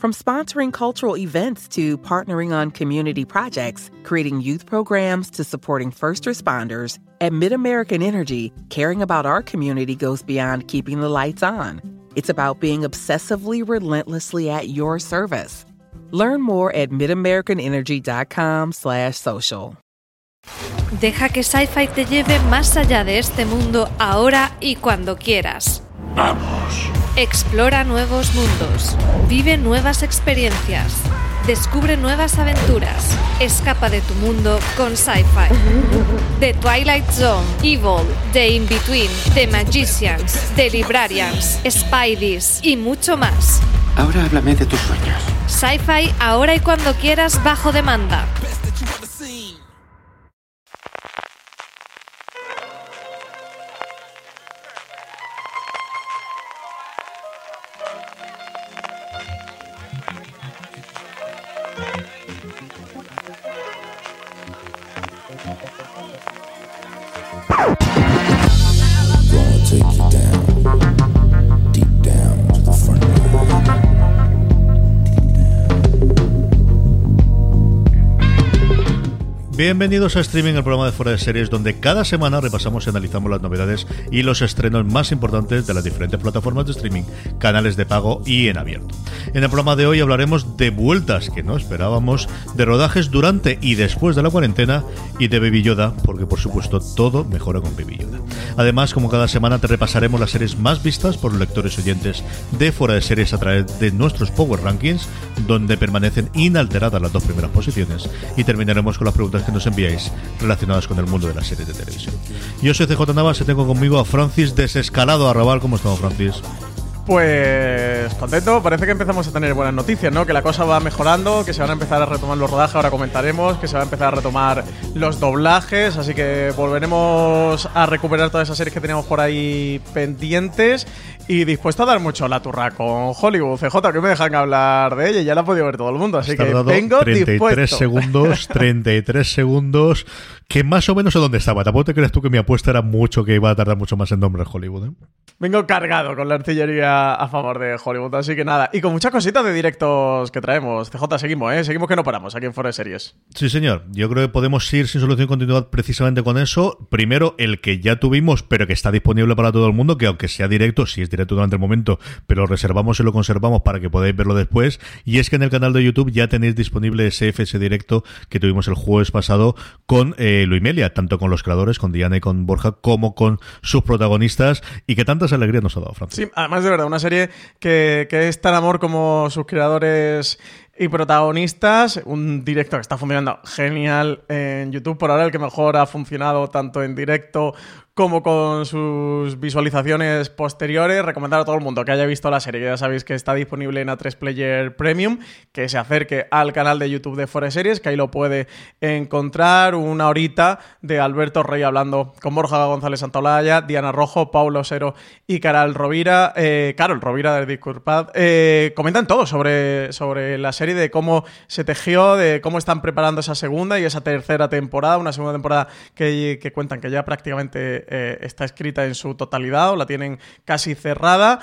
From sponsoring cultural events to partnering on community projects, creating youth programs to supporting first responders, at MidAmerican Energy, caring about our community goes beyond keeping the lights on. It's about being obsessively relentlessly at your service. Learn more at midamericanenergy.com/social. Deja que Sci-Fi te lleve más allá de este mundo ahora y cuando quieras. Vamos. Explora nuevos mundos, vive nuevas experiencias, descubre nuevas aventuras, escapa de tu mundo con Sci-Fi. The Twilight Zone, Evil, The In-Between, The Magicians, The Librarians, Spideys y mucho más. Ahora háblame de tus sueños. Sci-Fi ahora y cuando quieras bajo demanda. Bienvenidos a Streaming, el programa de Fuera de Series, donde cada semana repasamos y analizamos las novedades y los estrenos más importantes de las diferentes plataformas de streaming, canales de pago y en abierto. En el programa de hoy hablaremos de vueltas que no esperábamos, de rodajes durante y después de la cuarentena y de Baby Yoda, porque por supuesto todo mejora con Baby Yoda. Además, como cada semana te repasaremos las series más vistas por los lectores oyentes de Fuera de Series a través de nuestros Power Rankings, donde permanecen inalteradas las dos primeras posiciones, y terminaremos con las preguntas que nos enviáis relacionadas con el mundo de las series de televisión. Yo soy CJ Navas y tengo conmigo a Francis Desescalado Arrabal. ¿Cómo estamos, Francis? Pues contento, parece que empezamos a tener buenas noticias, ¿no? Que la cosa va mejorando, que se van a empezar a retomar los rodajes, ahora comentaremos, que se va a empezar a retomar los doblajes, así que volveremos a recuperar todas esas series que teníamos por ahí pendientes y dispuesto a dar mucho la turra con Hollywood. CJ, que me dejan hablar de ella, ya la ha podido ver todo el mundo, así Has que vengo 33 dispuesto. segundos, 33 segundos, que más o menos sé dónde estaba. Tampoco te crees tú que mi apuesta era mucho que iba a tardar mucho más en nombre Hollywood. ¿eh? Vengo cargado con la artillería a favor de Hollywood, así que nada. Y con muchas cositas de directos que traemos. CJ, seguimos, ¿eh? Seguimos que no paramos aquí en Foro de Series. Sí, señor. Yo creo que podemos ir sin solución de continuidad precisamente con eso. Primero, el que ya tuvimos, pero que está disponible para todo el mundo, que aunque sea directo, sí es directo durante el momento, pero lo reservamos y lo conservamos para que podáis verlo después. Y es que en el canal de YouTube ya tenéis disponible ese FS directo que tuvimos el jueves pasado con eh, Luimelia, tanto con los creadores, con Diana y con Borja, como con sus protagonistas, y que tantas alegrías nos ha dado, Francis. Sí, además de verdad, una serie que, que es tan amor como sus creadores y protagonistas. Un directo que está funcionando genial en YouTube. Por ahora el que mejor ha funcionado tanto en directo como con sus visualizaciones posteriores. Recomendar a todo el mundo que haya visto la serie, ya sabéis que está disponible en A3 Player Premium, que se acerque al canal de YouTube de Forest Series, que ahí lo puede encontrar una horita de Alberto Rey hablando con Borja González Santolaya, Diana Rojo, Paulo Cero y Carol Rovira, eh, Carol Rovira del Discurpad. Eh, comentan todo sobre, sobre la serie, de cómo se tejió, de cómo están preparando esa segunda y esa tercera temporada, una segunda temporada que, cuentan que ya prácticamente eh, está escrita en su totalidad o la tienen casi cerrada.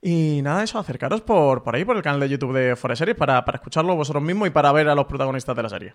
Y nada, eso, acercaros por, por ahí, por el canal de YouTube de Forest Series para, para escucharlo vosotros mismos y para ver a los protagonistas de la serie.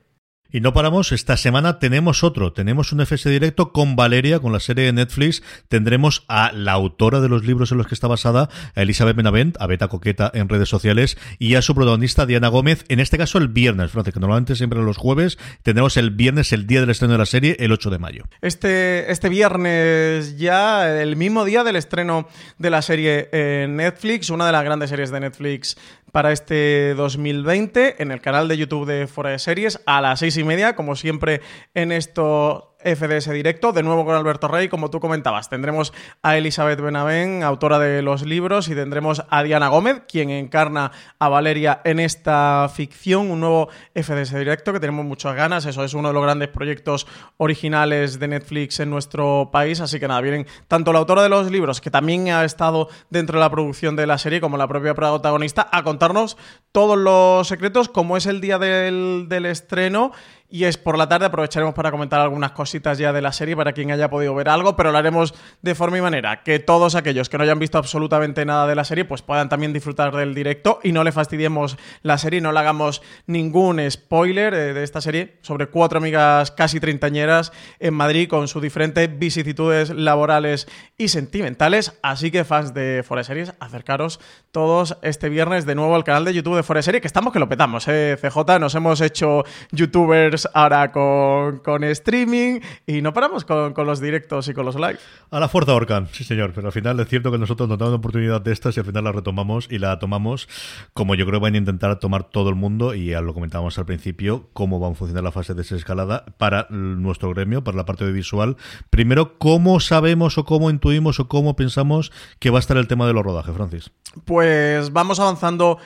Y no paramos, esta semana tenemos otro, tenemos un FS directo con Valeria, con la serie de Netflix, tendremos a la autora de los libros en los que está basada, a Elizabeth Benavent, a Beta Coqueta en redes sociales, y a su protagonista Diana Gómez, en este caso el viernes, Francis, que normalmente siempre los jueves, tendremos el viernes, el día del estreno de la serie, el 8 de mayo. Este, este viernes ya, el mismo día del estreno de la serie en Netflix, una de las grandes series de Netflix para este 2020 en el canal de YouTube de Fuera de Series a las seis y media, como siempre en esto FDS directo, de nuevo con Alberto Rey, como tú comentabas. Tendremos a Elizabeth Benavén, autora de los libros, y tendremos a Diana Gómez, quien encarna a Valeria en esta ficción, un nuevo FDS directo que tenemos muchas ganas. Eso es uno de los grandes proyectos originales de Netflix en nuestro país, así que nada, vienen tanto la autora de los libros, que también ha estado dentro de la producción de la serie, como la propia protagonista, a contarnos todos los secretos, como es el día del, del estreno y es por la tarde. Aprovecharemos para comentar algunas cositas ya de la serie para quien haya podido ver algo, pero lo haremos de forma y manera que todos aquellos que no hayan visto absolutamente nada de la serie pues puedan también disfrutar del directo y no le fastidiemos la serie, no le hagamos ningún spoiler eh, de esta serie sobre cuatro amigas casi treintañeras en Madrid con sus diferentes vicisitudes laborales y sentimentales. Así que fans de Forest Series, acercaros todos este viernes de nuevo al canal de YouTube de Forest Series, que estamos que lo petamos, eh, CJ, nos hemos hecho youtubers ahora con, streaming y no paramos con, los directos y con los live. A la fuerza Orcan, sí señor, pero al final es cierto que nosotros nos damos una oportunidad de estas y al final la retomamos y la tomamos como yo creo que van a intentar tomar todo el mundo y ya lo comentábamos al principio, cómo van a funcionar la fase de desescalada para nuestro gremio, para la parte de visual. Primero, ¿cómo sabemos o cómo intuimos o cómo pensamos que va a estar el tema de los rodajes, Francis? Pues vamos avanzando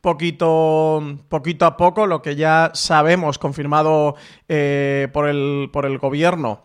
poquito, poquito a poco lo que ya sabemos, confirmado eh, por, el, por el gobierno,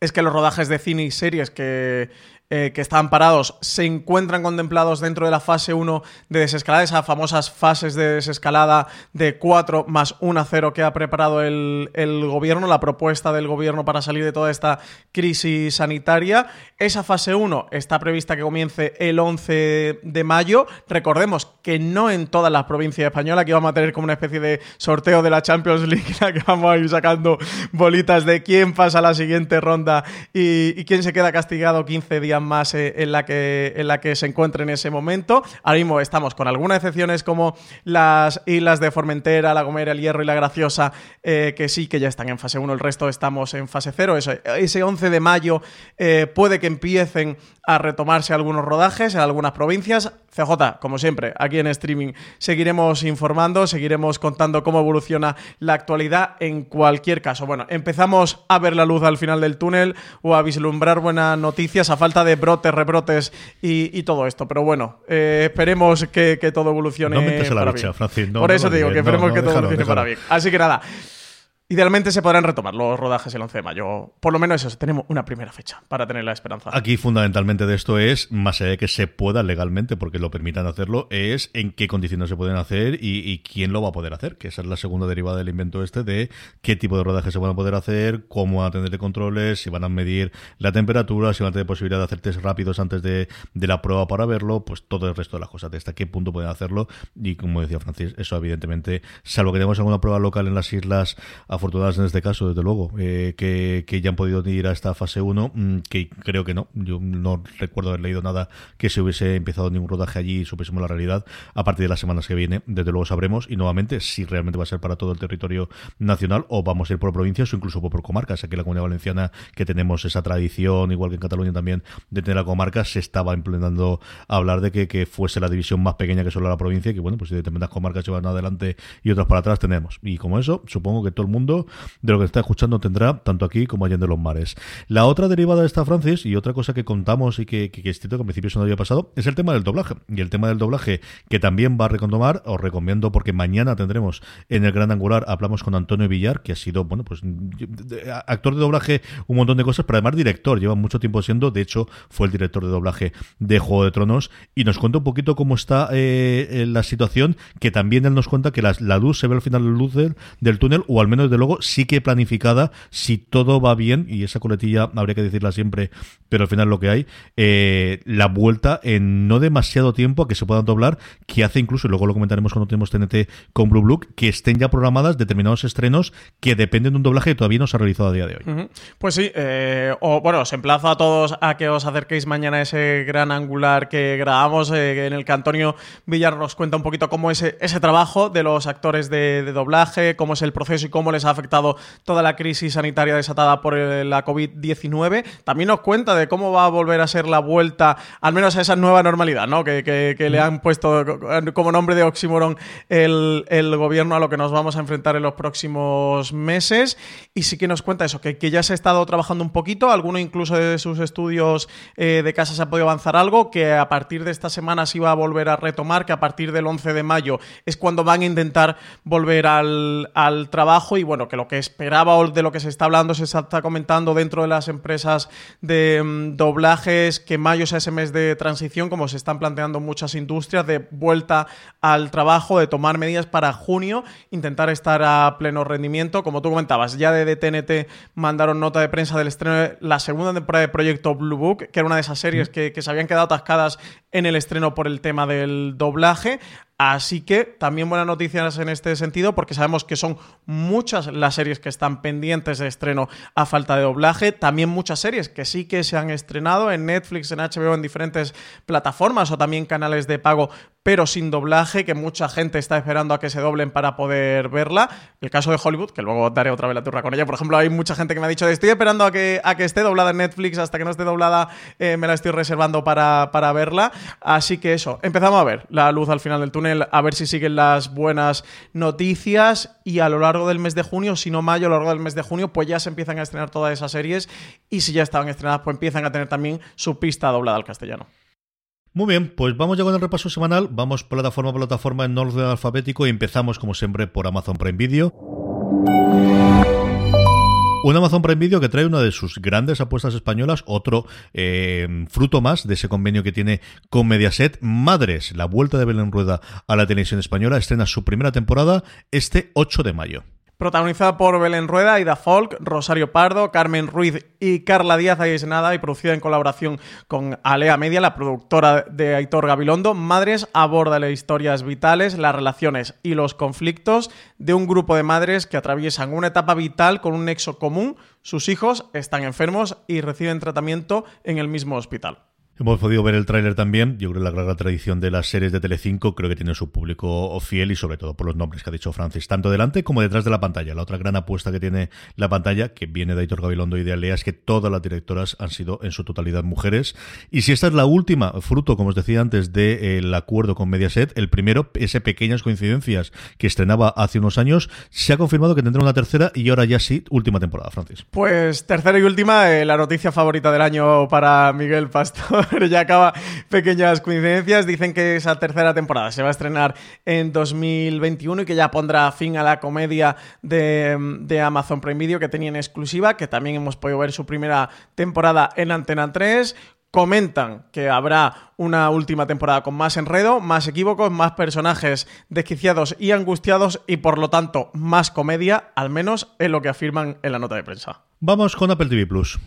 es que los rodajes de cine y series que eh, que están parados se encuentran contemplados dentro de la fase 1 de desescalada, esas famosas fases de desescalada de 4 más 1 a 0 que ha preparado el, el, gobierno, la propuesta del gobierno para salir de toda esta crisis sanitaria. Esa fase 1 está prevista que comience el 11 de mayo. Recordemos que no en todas las provincias españolas, que vamos a tener como una especie de sorteo de la Champions League, que vamos a ir sacando bolitas de quién pasa a la siguiente ronda y, y quién se queda castigado 15 días más eh, en, la que, en la que se encuentre en ese momento. Ahora mismo estamos con algunas excepciones como las islas de Formentera, La Gomera, El Hierro y La Graciosa, eh, que sí que ya están en fase 1, el resto estamos en fase 0. ese 11 de mayo eh, puede que empiecen a retomarse algunos rodajes en algunas provincias. CJ, como siempre, aquí en streaming seguiremos informando, seguiremos contando cómo evoluciona la actualidad en cualquier caso. Bueno, empezamos a ver la luz al final del túnel o a vislumbrar buenas noticias a falta de brotes, rebrotes y, todo esto. Pero bueno, eh, esperemos que, todo evolucione para bien. Por eso te digo, que esperemos que todo evolucione para bien. Así que nada. Idealmente se podrán retomar los rodajes el 11 de mayo. Por lo menos eso, tenemos una primera fecha para tener la esperanza. Aquí fundamentalmente de esto es, más allá de que se pueda legalmente, porque lo permitan hacerlo, es en qué condiciones se pueden hacer y, quién lo va a poder hacer, que esa es la segunda derivada del invento este de qué tipo de rodajes se van a poder hacer, cómo van a tener controles, si van a medir la temperatura, si van a tener posibilidad de hacer test rápidos antes de, la prueba para verlo, pues todo el resto de las cosas, de hasta qué punto pueden hacerlo. Y como decía Francis, eso evidentemente, salvo que tengamos alguna prueba local en las islas afortunadas en este caso, desde luego, eh, que, ya han podido ir a esta fase 1, mm, que creo que no. Yo no recuerdo haber leído nada que se hubiese empezado ningún rodaje allí y supiésemos la realidad. A partir de las semanas que viene, desde luego sabremos y nuevamente si realmente va a ser para todo el territorio nacional o vamos a ir por provincias o incluso por comarcas. Aquí en la Comunidad Valenciana, que tenemos esa tradición, igual que en Cataluña también, de tener la comarca, se estaba implementando a hablar de que, que fuese la división más pequeña que solo la provincia que, bueno, pues si determinadas comarcas se van adelante y otras para atrás tenemos. Y como eso, supongo que todo el mundo de lo que está escuchando tendrá, tanto aquí como allá en los mares. La otra derivada de esta, Francis, y otra cosa que contamos y que, que, es cierto que al principio eso no había pasado, es el tema del doblaje. Y el tema del doblaje que también va a recondomar, os recomiendo porque mañana tendremos en el Gran Angular, hablamos con Antonio Villar, que ha sido, bueno, pues actor de doblaje, un montón de cosas, pero además director, lleva mucho tiempo siendo, de hecho, fue el director de doblaje de Juego de Tronos, y nos cuenta un poquito cómo está eh, la situación, que también él nos cuenta que la, luz se ve al final la luz del, del, túnel, o al menos de luego sí que planificada, si todo va bien, y esa coletilla habría que decirla siempre, pero al final lo que hay, eh, la vuelta en no demasiado tiempo a que se puedan doblar, que hace incluso, y luego lo comentaremos cuando tenemos TNT con Blue Blue, que estén ya programadas determinados estrenos que dependen de un doblaje que todavía no se ha realizado a día de hoy. Pues sí, eh, o, bueno, os emplazo a todos a que os acerquéis mañana a ese gran angular que grabamos, eh, en el que Antonio Villar nos cuenta un poquito cómo es ese trabajo de los actores de, de doblaje, cómo es el proceso y cómo les ha afectado toda la crisis sanitaria desatada por la COVID-19. También nos cuenta de cómo va a volver a ser la vuelta, al menos a esa nueva normalidad, ¿no? Que, le han puesto como nombre de oxímoron el, gobierno a lo que nos vamos a enfrentar en los próximos meses. Y sí que nos cuenta eso, que, que ya se ha estado trabajando un poquito, alguno incluso de sus estudios eh, de casa se ha podido avanzar algo, que a partir de esta semana se iba a volver a retomar, que a partir del 11 de mayo es cuando van a intentar volver al, al trabajo y bueno, que lo que esperaba o de lo que se está hablando, se está comentando dentro de las empresas de um, doblajes, que mayo sea ese mes de transición, como se están planteando muchas industrias, de vuelta al trabajo, de tomar medidas para junio, intentar estar a pleno rendimiento. Como tú comentabas, ya de TNT mandaron nota de prensa del estreno de la segunda temporada de Proyecto Blue Book, que era una de esas series que, que se habían quedado atascadas en el estreno por el tema del doblaje. Así que también buenas noticias en este sentido porque sabemos que son muchas las series que están pendientes de estreno a falta de doblaje, también muchas series que sí que se han estrenado en Netflix, en HBO, en diferentes plataformas o también canales de pago pero sin doblaje, que mucha gente está esperando a que se doblen para poder verla. El caso de Hollywood, que luego daré otra vez la turra con ella. Por ejemplo, hay mucha gente que me ha dicho, estoy esperando a que, a que esté doblada en Netflix, hasta que no esté doblada eh, me la estoy reservando para, para verla. Así que eso, empezamos a ver la luz al final del túnel, a ver si siguen las buenas noticias y a lo largo del mes de junio, si no mayo, a lo largo del mes de junio, pues ya se empiezan a estrenar todas esas series y si ya estaban estrenadas, pues empiezan a tener también su pista doblada al castellano. Muy bien, pues vamos ya con el repaso semanal. Vamos plataforma a plataforma en orden alfabético y empezamos, como siempre, por Amazon Prime Video. Un Amazon Prime Video que trae una de sus grandes apuestas españolas, otro eh, fruto más de ese convenio que tiene con Mediaset. Madres, la vuelta de Belén Rueda a la televisión española, estrena su primera temporada este 8 de mayo protagonizada por Belén Rueda, Ida Folk, Rosario Pardo, Carmen Ruiz y Carla Díaz Nada y producida en colaboración con Alea Media, la productora de Aitor Gabilondo. Madres aborda las historias vitales, las relaciones y los conflictos de un grupo de madres que atraviesan una etapa vital con un nexo común. Sus hijos están enfermos y reciben tratamiento en el mismo hospital. Hemos podido ver el tráiler también. Yo creo que la gran tradición de las series de Telecinco creo que tiene su público fiel y sobre todo por los nombres que ha dicho Francis, tanto delante como detrás de la pantalla. La otra gran apuesta que tiene la pantalla, que viene de Aitor Gabilondo y de Alea, es que todas las directoras han sido en su totalidad mujeres. Y si esta es la última, fruto, como os decía antes, del de, acuerdo con Mediaset, el primero, ese pequeñas coincidencias que estrenaba hace unos años, se ha confirmado que tendrá una tercera y ahora ya sí, última temporada, Francis. Pues tercera y última, eh, la noticia favorita del año para Miguel Pastor. Pero ya acaba pequeñas coincidencias. Dicen que esa tercera temporada se va a estrenar en 2021 y que ya pondrá fin a la comedia de, de Amazon Prime Video que tenía en exclusiva, que también hemos podido ver su primera temporada en Antena 3 comentan que habrá una última temporada con más enredo, más equívocos, más personajes desquiciados y angustiados y por lo tanto más comedia, al menos es lo que afirman en la nota de prensa. Vamos con Apple TV Plus.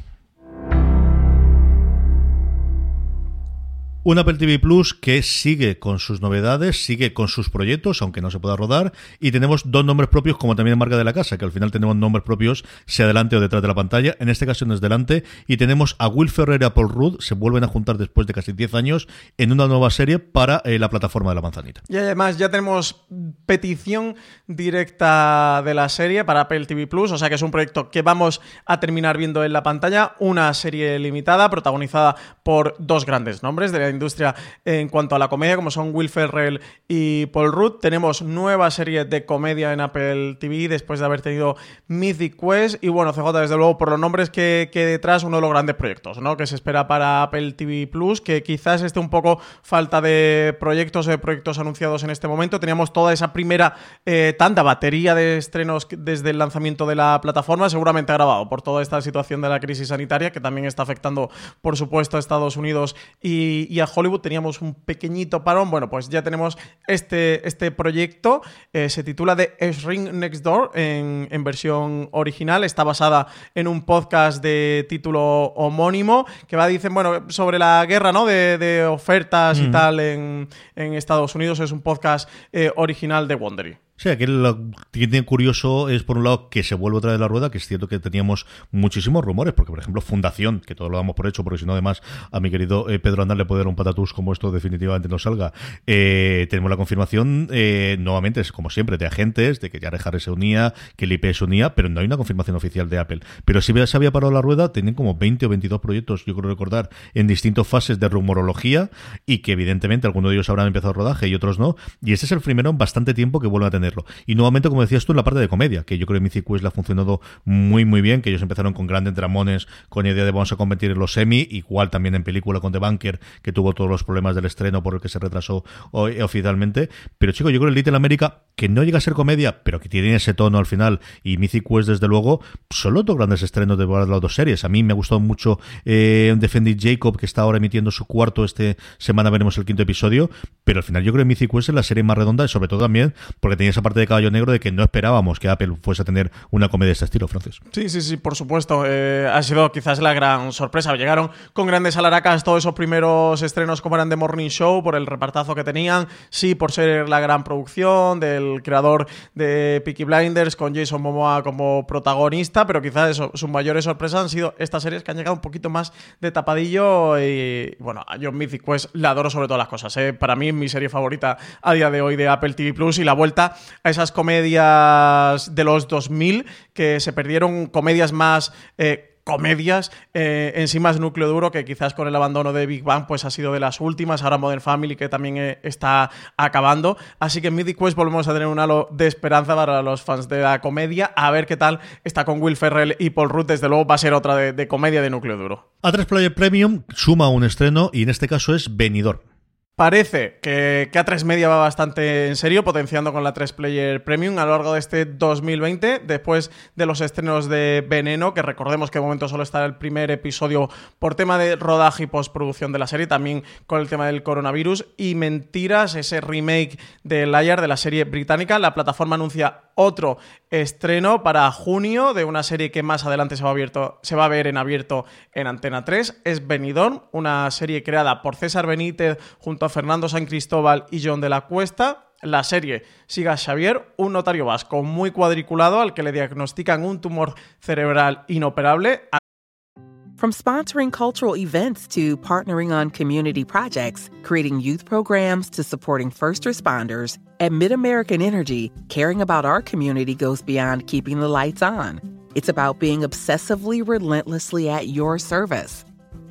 Un Apple TV Plus que sigue con sus novedades, sigue con sus proyectos, aunque no se pueda rodar, y tenemos dos nombres propios, como también marca de la casa, que al final tenemos nombres propios, sea delante o detrás de la pantalla. En este caso no es delante, y tenemos a Will Ferrer y a Paul Rudd, se vuelven a juntar después de casi 10 años en una nueva serie para eh, la plataforma de la manzanita. Y además ya tenemos petición directa de la serie para Apple TV Plus, o sea que es un proyecto que vamos a terminar viendo en la pantalla, una serie limitada protagonizada por dos grandes nombres de industria en cuanto a la comedia, como son Will Ferrell y Paul Rudd. Tenemos nueva serie de comedia en Apple TV después de haber tenido Mythic Quest. Y bueno, CJ, desde luego, por los nombres que, detrás, uno de los grandes proyectos, ¿no? Que se espera para Apple TV Plus, que quizás esté un poco falta de proyectos, de proyectos anunciados en este momento. Teníamos toda esa primera eh, tanta batería de estrenos desde el lanzamiento de la plataforma, seguramente agravado por toda esta situación de la crisis sanitaria, que también está afectando, por supuesto, a Estados Unidos y, a Hollywood. Teníamos un pequeñito parón. Bueno, pues ya tenemos este, este proyecto. Eh, se titula The Ring Next Door en, versión original. Está basada en un podcast de título homónimo que va, dicen, bueno, sobre la guerra, ¿no? De, ofertas y tal en, Estados Unidos. Es un podcast eh, original de Wondery. Sí, aquí lo que tiene curioso es, por un lado, que se vuelve otra vez la rueda, que es cierto que teníamos muchísimos rumores, porque, por ejemplo, Fundación, que todo lo damos por hecho, porque si no, además, a mi querido eh, Pedro Andal le puede dar un patatús como esto definitivamente no salga. Eh, tenemos la confirmación, eh, nuevamente, como siempre, de agentes, de que ya Harry se unía, que el IP se unía, pero no hay una confirmación oficial de Apple. Pero si se había parado la rueda, tenían como 20 o 22 proyectos, yo creo recordar, en distintas fases de rumorología, y que evidentemente algunos de ellos habrán empezado rodaje y otros no. Y este es el primero en bastante tiempo que vuelve a tener y nuevamente, como decías tú, en la parte de comedia, que yo creo que Mythic Quest le ha funcionado muy, muy bien, que ellos empezaron con grandes dramones, con la idea de vamos a convertir en los semi, igual también en película con The Bunker, que tuvo todos los problemas del estreno por el que se retrasó hoy, oficialmente. Pero chicos, yo creo que Little America, que no llega a ser comedia, pero que tiene ese tono al final, y Mythic Quest, desde luego, son los dos grandes estrenos de las dos series. A mí me ha gustado mucho eh, Defending Jacob, que está ahora emitiendo su cuarto, este semana veremos el quinto episodio, pero al final yo creo que Mythic Quest es la serie más redonda, y sobre todo también porque tenía esa parte de caballo negro de que no esperábamos que Apple fuese a tener una comedia de este estilo, Francis. Sí, sí, sí, por supuesto. Eh, ha sido quizás la gran sorpresa. Llegaron con grandes alaracas todos esos primeros estrenos como eran de Morning Show, por el repartazo que tenían, sí, por ser la gran producción del creador de Peaky Blinders con Jason Momoa como protagonista, pero quizás eso, sus mayores sorpresas han sido estas series que han llegado un poquito más de tapadillo y bueno, a John Mythic pues la adoro sobre todas las cosas. ¿eh? Para mí mi serie favorita a día de hoy de Apple TV Plus y la vuelta a esas comedias de los 2000 que se perdieron, comedias más... Eh, comedias eh, en sí más núcleo duro que quizás con el abandono de Big Bang pues ha sido de las últimas. Ahora Modern Family que también eh, está acabando. Así que en Mythic Quest volvemos a tener un halo de esperanza para los fans de la comedia. A ver qué tal está con Will Ferrell y Paul Rudd. Desde luego va a ser otra de, de comedia de núcleo duro. A3 Player Premium suma un estreno y en este caso es Venidor Parece que, que, A3 Media va bastante en serio, potenciando con la 3 Player Premium a lo largo de este 2020, después de los estrenos de Veneno, que recordemos que de momento solo está el primer episodio por tema de rodaje y postproducción de la serie, también con el tema del coronavirus, y Mentiras, ese remake de Liar de la serie británica. La plataforma anuncia otro estreno para junio de una serie que más adelante se va, abierto, se va a ver en abierto en Antena 3. Es Benidorm, una serie creada por César Benítez junto Fernando San Cristóbal y John de la Cuesta. La serie sigue a Xavier, un notario vasco muy cuadriculado al que le diagnostican un tumor cerebral inoperable. From sponsoring cultural events to partnering on community projects, creating youth programs to supporting first responders, at MidAmerican Energy, caring about our community goes beyond keeping the lights on. It's about being obsessively relentlessly at your service.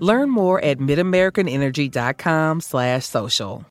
Learn more at midamericanenergy.com slash social.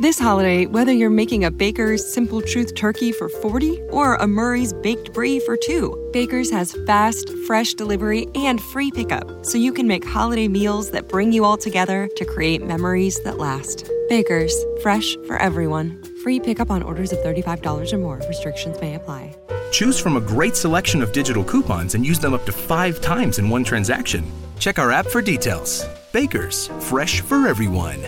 This holiday, whether you're making a Baker's Simple Truth turkey for 40 or a Murray's Baked Brie for two, Baker's has fast, fresh delivery and free pickup, so you can make holiday meals that bring you all together to create memories that last. Baker's, fresh for everyone. Free pickup on orders of $35 or more. Restrictions may apply. Choose from a great selection of digital coupons and use them up to five times in one transaction. Check our app for details. Bakers, fresh for everyone.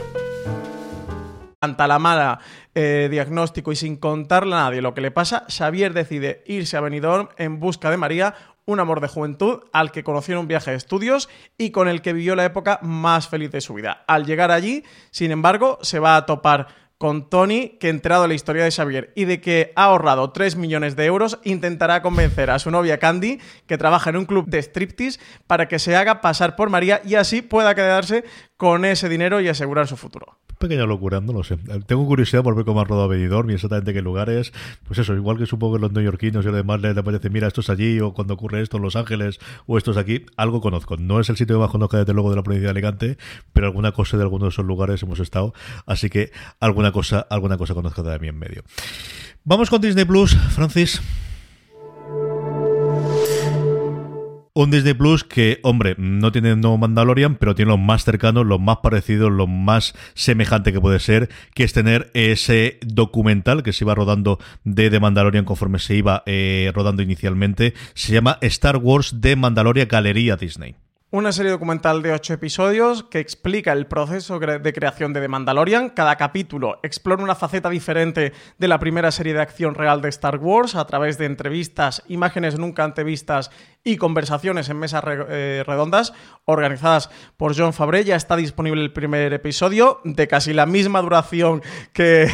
Ante la mala eh, diagnóstico y sin contarle a nadie lo que le pasa, Xavier decide irse a Benidorm en busca de María, un amor de juventud al que conoció en un viaje de estudios y con el que vivió la época más feliz de su vida. Al llegar allí, sin embargo, se va a topar con Tony, que enterado de la historia de Xavier y de que ha ahorrado 3 millones de euros, intentará convencer a su novia Candy, que trabaja en un club de striptease, para que se haga pasar por María y así pueda quedarse con ese dinero y asegurar su futuro. Pequeña locura, no lo sé. Tengo curiosidad por ver cómo ha rodado Benidorm y exactamente qué lugares. Pues eso, igual que supongo que los neoyorquinos y lo demás les parece, mira, esto es allí, o cuando ocurre esto en Los Ángeles, o esto es aquí, algo conozco. No es el sitio que más conozco desde luego de la provincia de Alicante, pero alguna cosa de alguno de esos lugares hemos estado, así que alguna cosa, alguna cosa conozco de mí en medio. Vamos con Disney Plus, Francis. Un Disney Plus que, hombre, no tiene no Mandalorian, pero tiene lo más cercano, lo más parecido, lo más semejante que puede ser, que es tener ese documental que se iba rodando de The Mandalorian conforme se iba eh, rodando inicialmente. Se llama Star Wars de Mandalorian Galería Disney. Una serie documental de ocho episodios que explica el proceso de creación de The Mandalorian. Cada capítulo explora una faceta diferente de la primera serie de acción real de Star Wars a través de entrevistas, imágenes nunca antevistas y conversaciones en mesas eh, redondas organizadas por John Fabre. Ya está disponible el primer episodio de casi la misma duración que,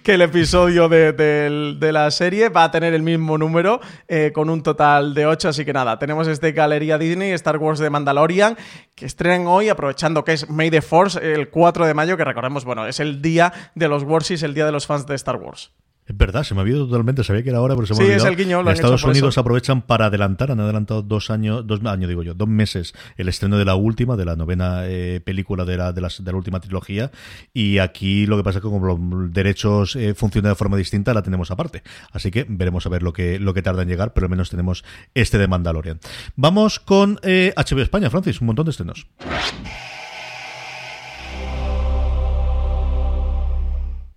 el episodio de, la serie. Va a tener el mismo número eh, con un total de ocho. Así que nada, tenemos este Galería Disney, Star Wars de Mandalorian, que estrenan hoy, aprovechando que es May the Force, el 4 de mayo, que recordemos, bueno, es el día de los Warsis, el día de los fans de Star Wars. Es verdad, se me ha olvidado totalmente, sabía que era ahora, pero se me sí, olvidado. es el guiño, lo Estados Unidos aprovechan para adelantar, han adelantado dos años, dos años digo yo, dos meses el estreno de la última, de la novena eh, película de la, de, de la última trilogía, y aquí lo que pasa es que como los derechos eh, funcionan de forma distinta, la tenemos aparte. Así que veremos a ver lo que, lo que tarda en llegar, pero al menos tenemos este de Mandalorian. Vamos con eh, HBO España, Francis, un montón de estrenos.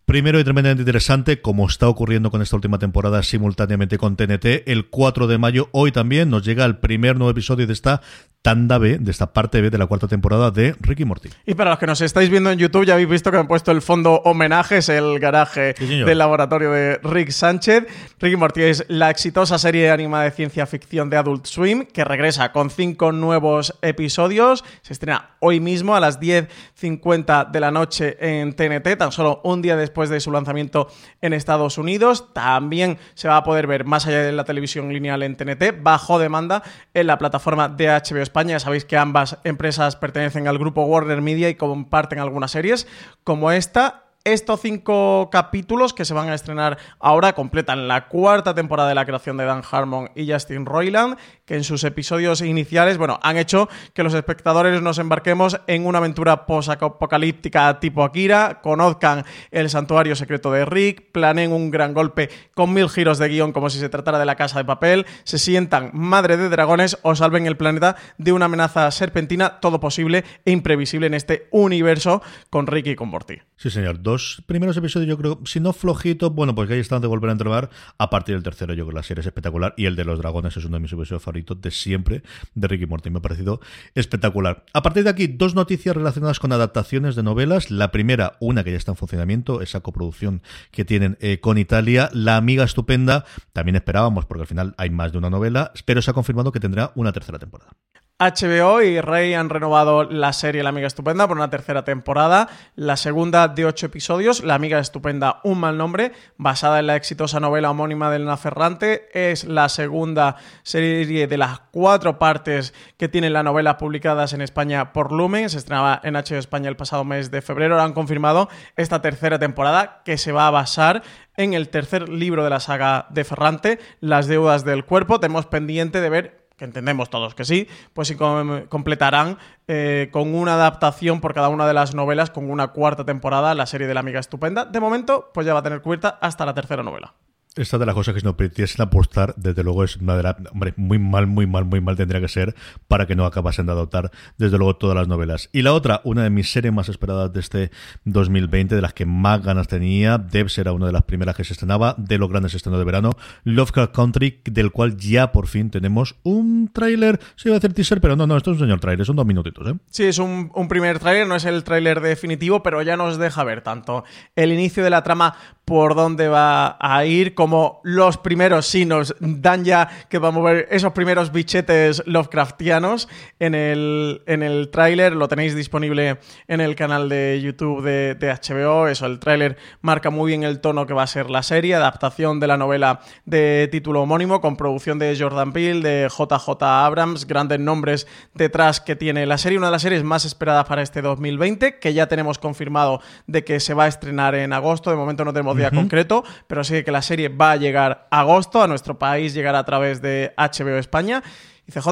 Primero y tremendamente interesante, como está ocurriendo con esta última temporada simultáneamente con TNT, el 4 de mayo, hoy también nos llega el primer nuevo episodio de esta tanda B, de esta parte B de la cuarta temporada de Ricky Morty. Y para los que nos estáis viendo en YouTube, ya habéis visto que han puesto el fondo homenajes, el garaje del laboratorio de Rick Sánchez. Ricky Morty es la exitosa serie animada de ciencia ficción de Adult Swim, que regresa con cinco nuevos episodios. Se estrena hoy mismo a las 10.50 de la noche en TNT, tan solo un día después de su lanzamiento en Estados Unidos. También se va a poder ver más allá de la televisión lineal en TNT, bajo demanda en la plataforma de HBO España. Sabéis que ambas empresas pertenecen al grupo Warner Media y comparten algunas series como esta estos cinco capítulos que se van a estrenar ahora completan la cuarta temporada de la creación de Dan Harmon y Justin Roiland, que en sus episodios iniciales, bueno, han hecho que los espectadores nos embarquemos en una aventura post-apocalíptica tipo Akira, conozcan el santuario secreto de Rick, planeen un gran golpe con mil giros de guion como si se tratara de la casa de papel, se sientan madre de dragones o salven el planeta de una amenaza serpentina, todo posible e imprevisible en este universo con Rick y con Morty. Sí, señor dos primeros episodios, yo creo, si no flojitos, bueno, pues que ahí están de volver a entrenar. A partir del tercero, yo creo que la serie es espectacular. Y el de los dragones es uno de mis episodios favoritos de siempre de Ricky Morty. Me ha parecido espectacular. A partir de aquí, dos noticias relacionadas con adaptaciones de novelas. La primera, una que ya está en funcionamiento, esa coproducción que tienen eh, con Italia. La amiga estupenda, también esperábamos, porque al final hay más de una novela, pero se ha confirmado que tendrá una tercera temporada. HBO y Rey han renovado la serie La Amiga Estupenda por una tercera temporada, la segunda de ocho episodios, La Amiga Estupenda, un mal nombre, basada en la exitosa novela homónima de Elena Ferrante, es la segunda serie de las cuatro partes que tiene la novela publicadas en España por Lumen, se estrenaba en HBO España el pasado mes de febrero, ahora han confirmado esta tercera temporada que se va a basar en el tercer libro de la saga de Ferrante, Las deudas del cuerpo, tenemos pendiente de ver que entendemos todos que sí, pues si completarán eh, con una adaptación por cada una de las novelas, con una cuarta temporada, la serie de la amiga estupenda. De momento, pues ya va a tener cubierta hasta la tercera novela. Esta de las cosas que si no permitiesen apostar, desde luego es una de las. Hombre, muy mal, muy mal, muy mal tendría que ser para que no acabasen de adoptar, desde luego, todas las novelas. Y la otra, una de mis series más esperadas de este 2020, de las que más ganas tenía. Devs era una de las primeras que se estrenaba, de los grandes estrenos de verano. Lovecraft Country, del cual ya por fin tenemos un tráiler. Se iba a hacer teaser, pero no, no, esto es un señor tráiler, son dos minutitos, ¿eh? Sí, es un, un primer tráiler, no es el tráiler definitivo, pero ya nos deja ver tanto el inicio de la trama por dónde va a ir, como los primeros sí nos dan ya que vamos a ver esos primeros bichetes Lovecraftianos en el, en el tráiler, lo tenéis disponible en el canal de YouTube de, de HBO, eso, el tráiler marca muy bien el tono que va a ser la serie, adaptación de la novela de título homónimo, con producción de Jordan Peele, de JJ Abrams, grandes nombres detrás que tiene la serie, una de las series más esperadas para este 2020, que ya tenemos confirmado de que se va a estrenar en agosto, de momento no tenemos día concreto, pero sí que la serie va a llegar a agosto, a nuestro país llegará a través de HBO España. Y CJ,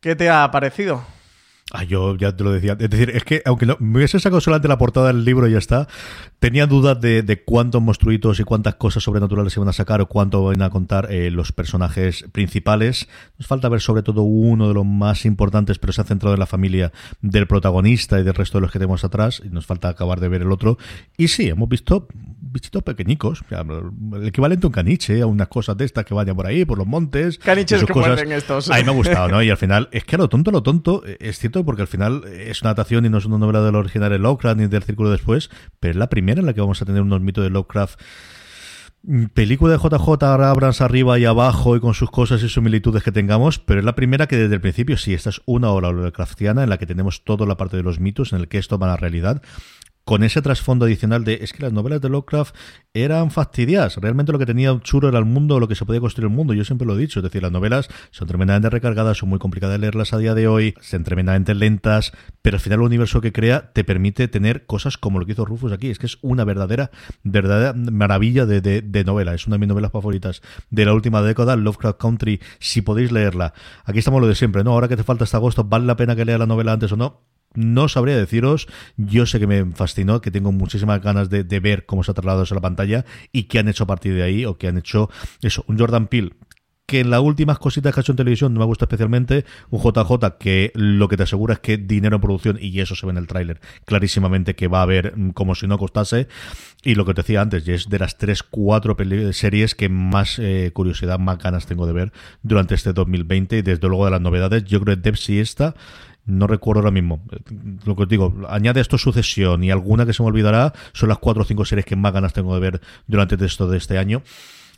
¿qué te ha parecido? Ah, yo ya te lo decía. Es decir, es que aunque no, me hubiese sacado solamente la portada del libro y ya está, tenía dudas de, de cuántos monstruitos y cuántas cosas sobrenaturales se van a sacar o cuánto van a contar eh, los personajes principales. Nos falta ver sobre todo uno de los más importantes, pero se ha centrado en la familia del protagonista y del resto de los que tenemos atrás. Y nos falta acabar de ver el otro. Y sí, hemos visto bichitos pequeñicos, el equivalente a un caniche, a unas cosas de estas que vayan por ahí, por los montes. Caniches que cosas. estos. A mí me ha gustado, ¿no? Y al final, es que a lo tonto, lo tonto, es cierto porque al final es una adaptación y no es una novela del original de Lovecraft ni del Círculo después, pero es la primera en la que vamos a tener unos mitos de Lovecraft. Película de JJ Abrams arriba y abajo y con sus cosas y similitudes que tengamos, pero es la primera que desde el principio, sí, esta es una obra Lovecraftiana en la que tenemos toda la parte de los mitos, en el que esto va a la realidad, con ese trasfondo adicional de es que las novelas de Lovecraft eran fastidias. Realmente lo que tenía chulo era el mundo, lo que se podía construir el mundo. Yo siempre lo he dicho. Es decir, las novelas son tremendamente recargadas, son muy complicadas de leerlas a día de hoy, son tremendamente lentas, pero al final el universo que crea te permite tener cosas como lo que hizo Rufus aquí. Es que es una verdadera, verdadera maravilla de, de novela. Es una de mis novelas favoritas de la última década, Lovecraft Country, si podéis leerla. Aquí estamos lo de siempre, ¿no? Ahora que te falta este agosto, ¿vale la pena que lea la novela antes o no? No sabría deciros, yo sé que me fascinó, que tengo muchísimas ganas de, ver cómo se ha trasladado eso a la pantalla y qué han hecho a partir de ahí, o qué han hecho eso, un Jordan Peele que en las últimas cositas que ha hecho en televisión no me gusta especialmente, un JJ que lo que te asegura es que dinero en producción, y eso se ve en el tráiler clarísimamente que va a haber mm, como si no costase, y lo que te decía antes, es de las 3, 4 series que más eh, curiosidad, más ganas tengo de ver durante este 2020, y desde luego de las novedades, yo creo que Dev si esta no recuerdo ahora mismo. Lo que os digo, añade esto sucesión y alguna que se me olvidará, son las cuatro o cinco series que más ganas tengo de ver durante esto de este año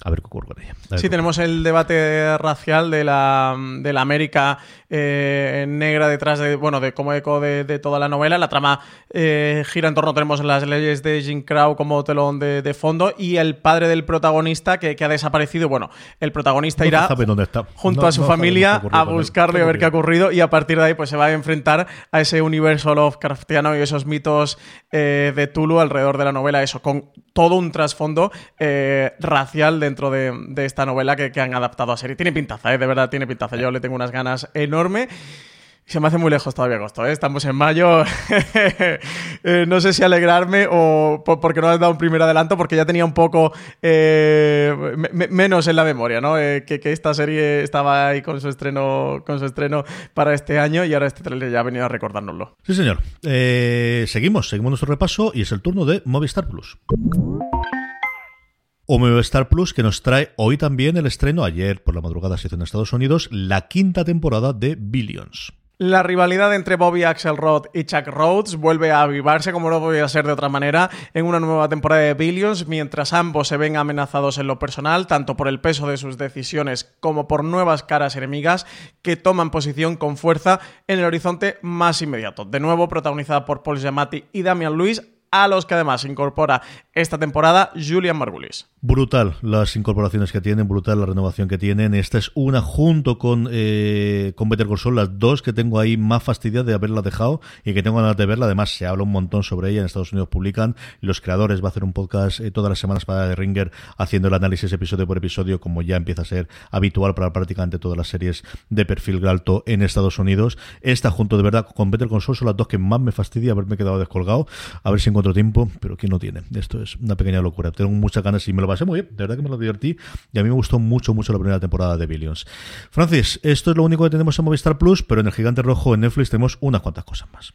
a ver qué ocurre con ella. Sí, tenemos el debate racial de la, de la América eh, negra detrás de, bueno, de como eco de, toda la novela. La trama eh, gira en torno, tenemos las leyes de Jim Crow como telón de, fondo y el padre del protagonista que, ha desaparecido. Bueno, el protagonista irá junto a su familia a buscarle a ver qué ha ocurrido y a partir de ahí pues se va a enfrentar a ese universo Lovecraftiano y esos mitos eh, de Tulu alrededor de la novela, eso, con todo un trasfondo racial de dentro de, esta novela que, han adaptado a serie. Tiene pintaza, ¿eh? de verdad tiene pintaza. Yo le tengo unas ganas enormes. Se me hace muy lejos todavía agosto, ¿eh? estamos en mayo. Eh, no sé si alegrarme o porque no has dado un primer adelanto, porque ya tenía un poco eh, menos en la memoria, ¿no? que, esta serie estaba ahí con su estreno con su estreno para este año y ahora este trailer ya ha venido a recordárnoslo. Sí, señor. seguimos, seguimos nuestro repaso y es el turno de Movistar Plus. O Movistar Plus que nos trae hoy también el estreno, ayer por la madrugada se hizo en Estados Unidos, la quinta temporada de Billions. La rivalidad entre Bobby Axelrod y Chuck Rhodes vuelve a avivarse, como no podía ser de otra manera, en una nueva temporada de Billions, mientras ambos se ven amenazados en lo personal, tanto por el peso de sus decisiones como por nuevas caras enemigas que toman posición con fuerza en el horizonte más inmediato. De nuevo, protagonizada por Paul Giamatti y Damian Lewis, a los que además incorpora esta temporada Julian Margulis. Brutal las incorporaciones que tienen, brutal la renovación que tienen. Esta es una junto con, eh, con Better Call las dos que tengo ahí más fastidiadas de haberla dejado y que tengo ganas de verla. Además, se habla un montón sobre ella. En Estados Unidos publican. Los creadores va a hacer un podcast eh, todas las semanas para The Ringer haciendo el análisis episodio por episodio, como ya empieza a ser habitual para prácticamente todas las series de perfil alto en Estados Unidos. Esta junto de verdad con Better Call son las dos que más me fastidia haberme quedado descolgado. A ver si encuentro tiempo, pero ¿quién no tiene? Esto es una pequeña locura. Tengo muchas ganas y me lo pasé muy bien. De verdad que me lo divertí y a mí me gustó mucho, mucho la primera temporada de Billions. Francis, esto es lo único que tenemos en Movistar Plus, pero en el Gigante Rojo en Netflix tenemos unas cuantas cosas más.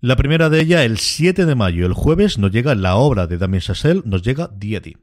La primera de ella, el 7 de mayo, el jueves, nos llega la obra de Damien Chazelle, nos llega Diedi.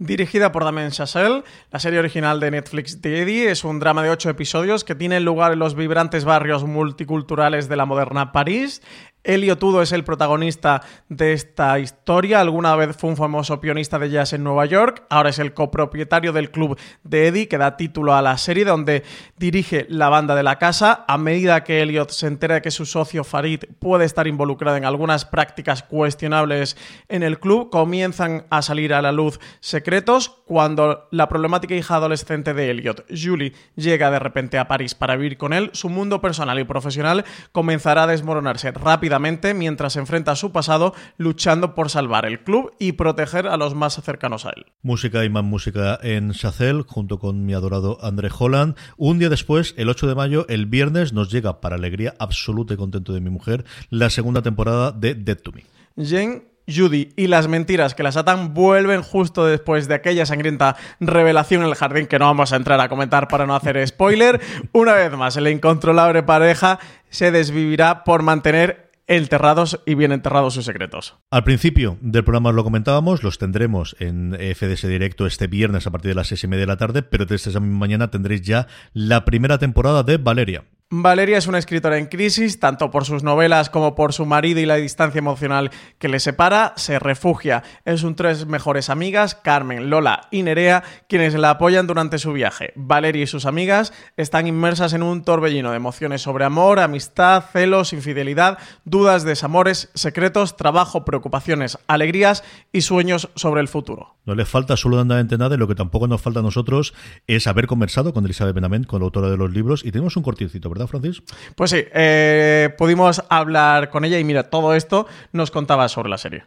Dirigida por Damien Chazelle, la serie original de Netflix Eddie es un drama de ocho episodios que tiene lugar en los vibrantes barrios multiculturales de la moderna París. Elio Tudo es el protagonista de esta historia. Alguna vez fue un famoso pianista de jazz en Nueva York. Ahora es el copropietario del club de Eddie, que da título a la serie, donde dirige la banda de la casa. A medida que Elliot se entera de que su socio Farid puede estar involucrado en algunas prácticas cuestionables en el club, comienzan a salir a la luz secretos. Cuando la problemática hija adolescente de Elliot, Julie, llega de repente a París para vivir con él, su mundo personal y profesional comenzará a desmoronarse rápidamente mientras enfrenta a su pasado luchando por salvar el club y proteger a los más cercanos a él. Música y más música en Chazelle junto con mi adorado André Holland. Un día después, el 8 de mayo, el viernes, nos llega, para alegría absoluta y contento de mi mujer, la segunda temporada de Dead to Me. Jane Judy y las mentiras que las atan vuelven justo después de aquella sangrienta revelación en el jardín que no vamos a entrar a comentar para no hacer spoiler. Una vez más, la incontrolable pareja se desvivirá por mantener enterrados y bien enterrados sus secretos. Al principio del programa lo comentábamos, los tendremos en FDS Directo este viernes a partir de las seis y media de la tarde, pero desde esa mañana tendréis ya la primera temporada de Valeria. Valeria es una escritora en crisis, tanto por sus novelas como por su marido y la distancia emocional que le separa. Se refugia en sus tres mejores amigas, Carmen, Lola y Nerea, quienes la apoyan durante su viaje. Valeria y sus amigas están inmersas en un torbellino de emociones sobre amor, amistad, celos, infidelidad, dudas, desamores, secretos, trabajo, preocupaciones, alegrías y sueños sobre el futuro. No le falta absolutamente nada y lo que tampoco nos falta a nosotros es haber conversado con Elizabeth Benamén, con la autora de los libros, y tenemos un cortecito, ¿verdad? Francis? Pues sí, eh, pudimos hablar con ella y mira, todo esto nos contaba sobre la serie.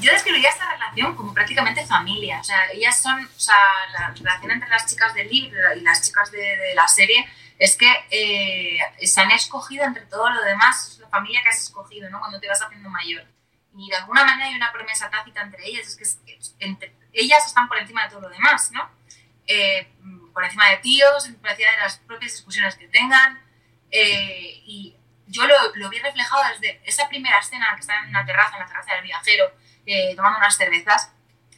Yo describiría esta relación como prácticamente familia. O sea, ellas son, o sea, la relación entre las chicas del libro y las chicas de, la serie es que eh, se han escogido entre todo lo demás, es la familia que has escogido, ¿no? Cuando te vas haciendo mayor. Y de alguna manera hay una promesa tácita entre ellas, es que ellas están por encima de todo lo demás, ¿no? Eh, por encima de tíos, por encima de las propias discusiones que tengan. Eh, y yo lo, lo, vi reflejado desde esa primera escena que están en una terraza, en la terraza del viajero, eh, tomando unas cervezas.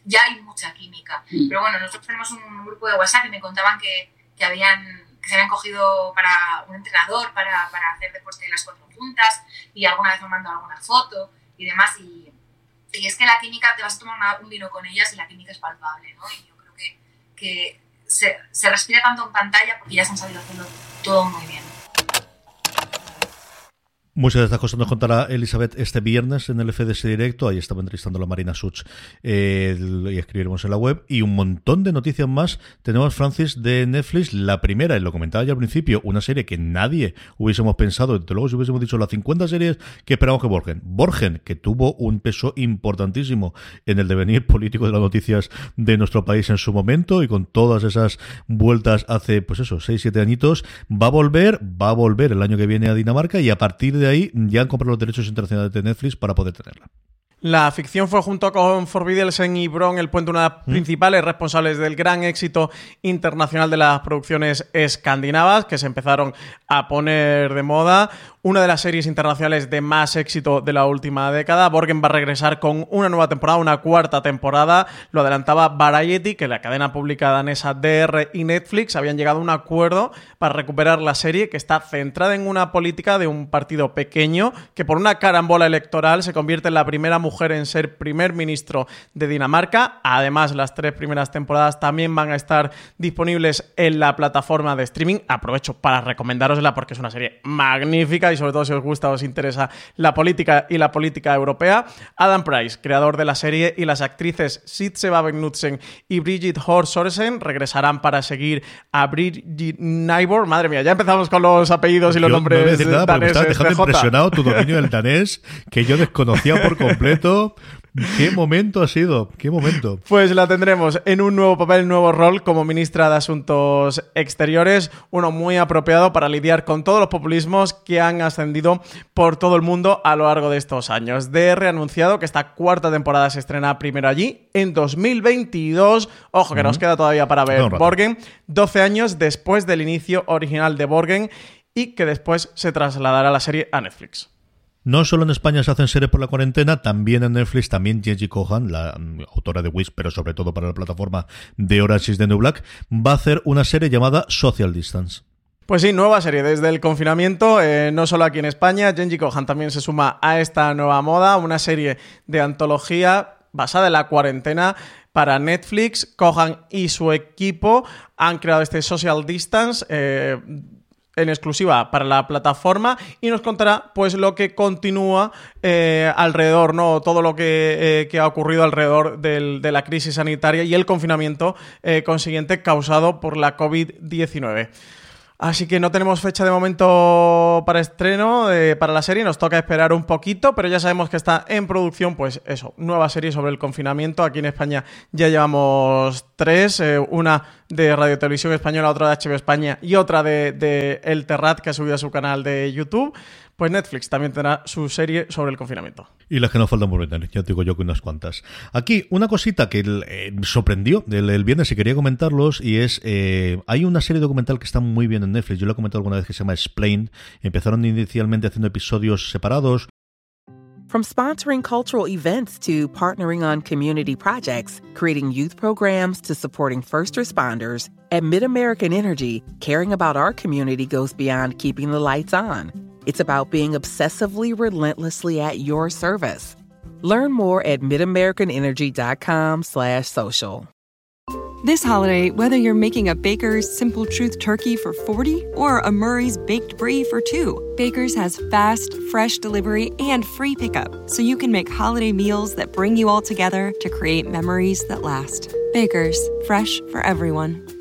Ya hay mucha química. Mm. Pero bueno, nosotros tenemos un grupo de WhatsApp y me contaban que, que habían que se habían cogido para un entrenador para, para hacer deporte de las cuatro juntas y alguna vez me mandado alguna foto y demás. Y, y, es que la química, te vas a tomar un vino con ellas y la química es palpable, ¿no? Y yo creo que, que se, se respira tanto en pantalla porque ya se han sabido hacerlo todo muy bien. Muchas de estas cosas nos contará Elizabeth este viernes en el FDS Directo. Ahí estaba entrevistando a la Marina Such eh, y escribiremos en la web. Y un montón de noticias más. Tenemos, Francis, de Netflix. La primera, y lo comentaba ya al principio, una serie que nadie hubiésemos pensado. Desde luego, si hubiésemos dicho las 50 series que esperamos que Borgen. Borgen, que tuvo un peso importantísimo en el devenir político de las noticias de nuestro país en su momento y con todas esas vueltas hace, pues eso, 6, 7 añitos, va a volver, va a volver el año que viene a Dinamarca y a partir de ahí ya han comprado los derechos internacionales de Netflix para poder tenerla. La ficción fue junto con Forbiddelsen y Bron el puente una de las mm. principales responsables del gran éxito internacional de las producciones escandinavas que se empezaron a poner de moda una de las series internacionales de más éxito de la última década. Borgen va a regresar con una nueva temporada, una cuarta temporada. Lo adelantaba Variety, que la cadena pública danesa DR y Netflix habían llegado a un acuerdo para recuperar la serie que está centrada en una política de un partido pequeño que por una carambola electoral se convierte en la primera mujer en ser primer ministro de Dinamarca. Además, las tres primeras temporadas también van a estar disponibles en la plataforma de streaming. Aprovecho para recomendárosla porque es una serie magnífica sobre todo si os gusta o os interesa la política y la política europea. Adam Price, creador de la serie, y las actrices Sitze Knudsen y Brigitte Hor Soresen regresarán para seguir a Brigitte Nybor. Madre mía, ya empezamos con los apellidos y los nombres no nada, daneses. dejando impresionado tu dominio del danés, que yo desconocía por completo. ¿Qué momento ha sido? ¿Qué momento? Pues la tendremos en un nuevo papel, nuevo rol como ministra de Asuntos Exteriores, uno muy apropiado para lidiar con todos los populismos que han ascendido por todo el mundo a lo largo de estos años. DR ha anunciado que esta cuarta temporada se estrena primero allí en 2022. Ojo, que nos queda todavía para ver Borgen, 12 años después del inicio original de Borgen y que después se trasladará la serie a Netflix. No solo en España se hacen series por la cuarentena, también en Netflix, también Jenji Kohan, la mm, autora de Wish, pero sobre todo para la plataforma de Orange is the New Black, va a hacer una serie llamada Social Distance. Pues sí, nueva serie desde el confinamiento, eh, no solo aquí en España, Genji Kohan también se suma a esta nueva moda, una serie de antología basada en la cuarentena para Netflix. Kohan y su equipo han creado este Social Distance. Eh, en exclusiva para la plataforma y nos contará pues lo que continúa eh, alrededor, ¿no? Todo lo que, que ha ocurrido alrededor del, de la crisis sanitaria y el confinamiento consiguiente causado por la COVID-19. Así que no tenemos fecha de momento para estreno eh, para la serie, nos toca esperar un poquito, pero ya sabemos que está en producción, pues eso, nueva serie sobre el confinamiento. Aquí en España ya llevamos tres, eh, una de Radio Televisión Española, otra de HBO España y otra de, de El Terrat que ha subido a su canal de YouTube. Pues Netflix también tendrá su serie sobre el confinamiento. Y las que nos faltan por ver, ya te digo yo que unas cuantas. Aquí, una cosita que eh, sorprendió el, el, viernes y quería comentarlos, y es, eh, hay una serie documental que está muy bien en Netflix, yo lo he comentado alguna vez que se llama Explain, empezaron inicialmente haciendo episodios separados. From sponsoring cultural events to partnering on community projects, creating youth programs to supporting first responders, at MidAmerican Energy, caring about our community goes beyond keeping the lights on. It's about being obsessively relentlessly at your service. Learn more at midamericanenergy.com slash social. This holiday, whether you're making a Baker's Simple Truth turkey for 40 or a Murray's Baked Brie for two, Baker's has fast, fresh delivery and free pickup, so you can make holiday meals that bring you all together to create memories that last. Baker's, fresh for everyone.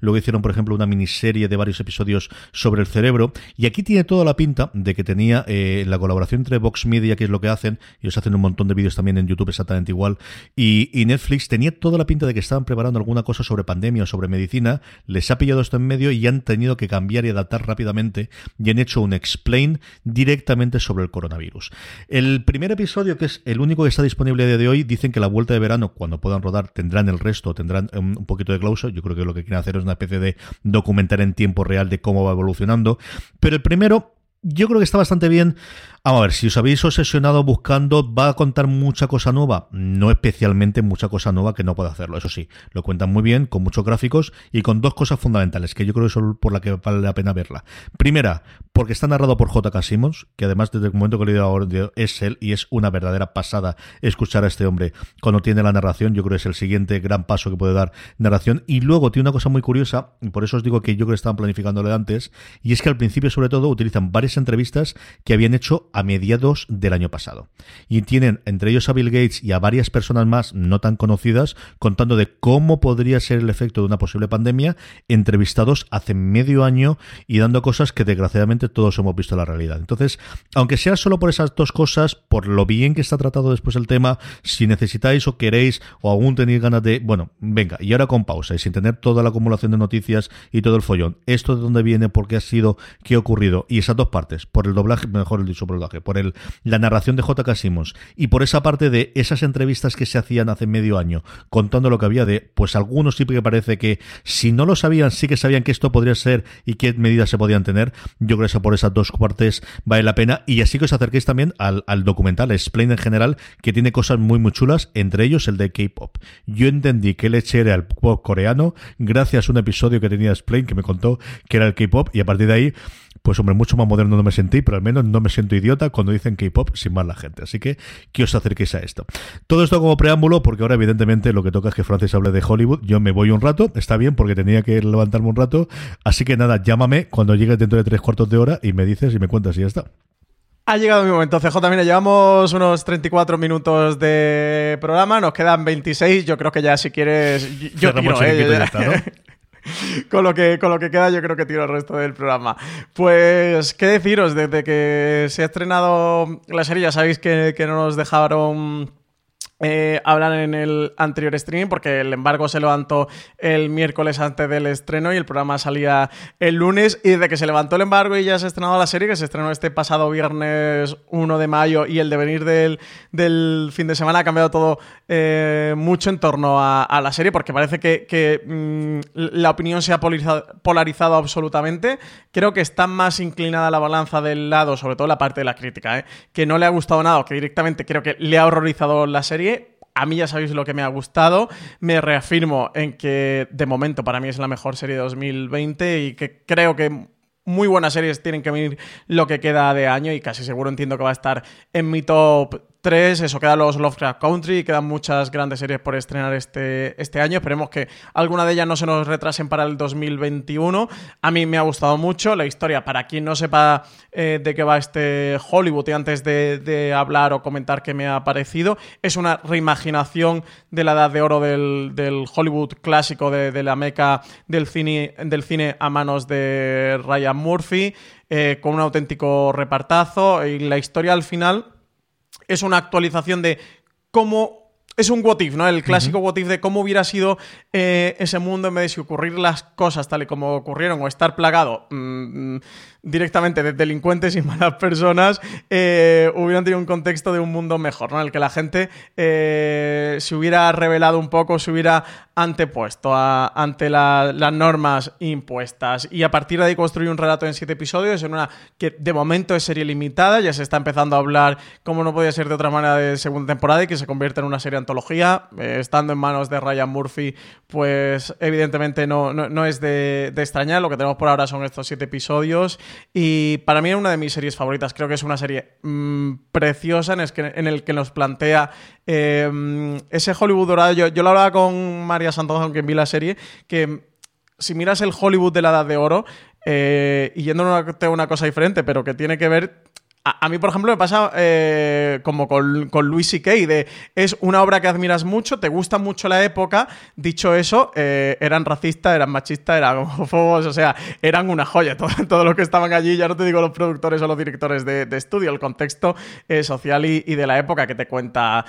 Luego hicieron, por ejemplo, una miniserie de varios episodios sobre el cerebro. Y aquí tiene toda la pinta de que tenía eh, la colaboración entre Vox Media, que es lo que hacen, ellos hacen un montón de vídeos también en YouTube exactamente igual, y, Netflix tenía toda la pinta de que estaban preparando alguna cosa sobre pandemia o sobre medicina. Les ha pillado esto en medio y han tenido que cambiar y adaptar rápidamente y han hecho un explain directamente sobre el coronavirus. El primer episodio, que es el único que está disponible a día de hoy, dicen que la vuelta de verano, cuando puedan rodar, tendrán el resto, tendrán un, un poquito de clauso. Yo creo que lo que quieren hacer es una especie de documentar en tiempo real de cómo va evolucionando. Pero el primero, yo creo que está bastante bien. Vamos a ver, si os habéis obsesionado buscando, ¿va a contar mucha cosa nueva? No especialmente mucha cosa nueva que no pueda hacerlo. Eso sí, lo cuentan muy bien, con muchos gráficos y con dos cosas fundamentales que yo creo que son por la que vale la pena verla. Primera, porque está narrado por J.K. Simmons, que además desde el momento que lo he leído es él y es una verdadera pasada escuchar a este hombre cuando tiene la narración. Yo creo que es el siguiente gran paso que puede dar narración. Y luego tiene una cosa muy curiosa, y por eso os digo que yo creo que estaban planificándolo de antes, y es que al principio, sobre todo, utilizan varias entrevistas que habían hecho a mediados del año pasado. Y tienen entre ellos a Bill Gates y a varias personas más no tan conocidas contando de cómo podría ser el efecto de una posible pandemia, entrevistados hace medio año y dando cosas que desgraciadamente todos hemos visto la realidad. Entonces, aunque sea solo por esas dos cosas, por lo bien que está tratado después el tema, si necesitáis o queréis o aún tenéis ganas de, bueno, venga, y ahora con pausa y sin tener toda la acumulación de noticias y todo el follón, esto de dónde viene, por qué ha sido, qué ha ocurrido, y esas dos partes, por el doblaje, mejor dicho, por por el, la narración de J.K. Simmons y por esa parte de esas entrevistas que se hacían hace medio año, contando lo que había de, pues algunos sí que parece que si no lo sabían, sí que sabían que esto podría ser y qué medidas se podían tener, yo creo que por esas dos partes vale la pena y así que os acerquéis también al, al documental Explain en general, que tiene cosas muy muy chulas, entre ellos el de K-Pop. Yo entendí que leche era el pop coreano gracias a un episodio que tenía Explain que me contó que era el K-Pop y a partir de ahí pues hombre, mucho más moderno no me sentí, pero al menos no me siento idiota cuando dicen K-pop sin más la gente. Así que que os acerquéis a esto. Todo esto como preámbulo, porque ahora evidentemente lo que toca es que Francis hable de Hollywood. Yo me voy un rato, está bien, porque tenía que levantarme un rato. Así que nada, llámame cuando llegues dentro de tres cuartos de hora y me dices y me cuentas y ya está. Ha llegado mi momento, CJ. Mira, llevamos unos 34 minutos de programa, nos quedan 26. Yo creo que ya si quieres. Yo tiro, ¿eh? ya está, ¿no? con, lo que, con lo que queda, yo creo que tiro el resto del programa. Pues, ¿qué deciros? Desde que se ha estrenado la serie, ya sabéis que, que no nos dejaron eh, hablar en el anterior streaming porque el embargo se levantó el miércoles antes del estreno y el programa salía el lunes y desde que se levantó el embargo y ya se ha estrenado la serie que se estrenó este pasado viernes 1 de mayo y el devenir del, del fin de semana ha cambiado todo eh, mucho en torno a, la serie porque parece que, mm, la opinión se ha polarizado, polarizado, absolutamente creo que está más inclinada la balanza del lado sobre todo la parte de la crítica ¿eh? que no le ha gustado nada o que directamente creo que le ha horrorizado la serie a mí ya sabéis lo que me ha gustado. Me reafirmo en que de momento para mí es la mejor serie de 2020 y que creo que muy buenas series tienen que venir lo que queda de año y casi seguro entiendo que va a estar en mi top eso, quedan los Lovecraft Country, quedan muchas grandes series por estrenar este, este año. Esperemos que alguna de ellas no se nos retrasen para el 2021. A mí me ha gustado mucho la historia. Para quien no sepa eh, de qué va este Hollywood y antes de, hablar o comentar qué me ha parecido, es una reimaginación de la edad de oro del, Hollywood clásico de, la meca del cine, del cine a manos de Ryan Murphy, eh, con un auténtico repartazo. Y la historia al final es una actualización de cómo es un what if, ¿no? El clásico what if de cómo hubiera sido eh, ese mundo en vez de si ocurrir las cosas tal y como ocurrieron o estar plagado mm, directamente de delincuentes y malas personas, eh, hubieran tenido un contexto de un mundo mejor, ¿no? En el que la gente eh, se hubiera revelado un poco, se hubiera antepuesto ante las normas impuestas. Y a partir de ahí construir un relato en siete episodios, en una que de momento es serie limitada, ya se está empezando a hablar, como no podía ser de otra manera, de segunda temporada y que se convierte en una serie antología, eh, estando en manos de Ryan Murphy, pues evidentemente no, no, es de, de extrañar, lo que tenemos por ahora son estos siete episodios y para mí es una de mis series favoritas. Creo que es una serie mm, preciosa en el, que, en el que nos plantea eh, ese Hollywood dorado. Yo, yo lo hablaba con María Santos, aunque vi la serie, que si miras el Hollywood de la Edad de Oro, eh, y yendo a una cosa diferente, pero que tiene que ver a, mí, por ejemplo, me pasa eh, como con, con Louis C.K. de es una obra que admiras mucho, te gusta mucho la época. Dicho eso, eh, eran racistas, eran machistas, eran homófobos, o sea, eran una joya. Todo, todo lo que estaban allí, ya no te digo los productores o los directores de, estudio, el contexto eh, social y, de la época que te cuenta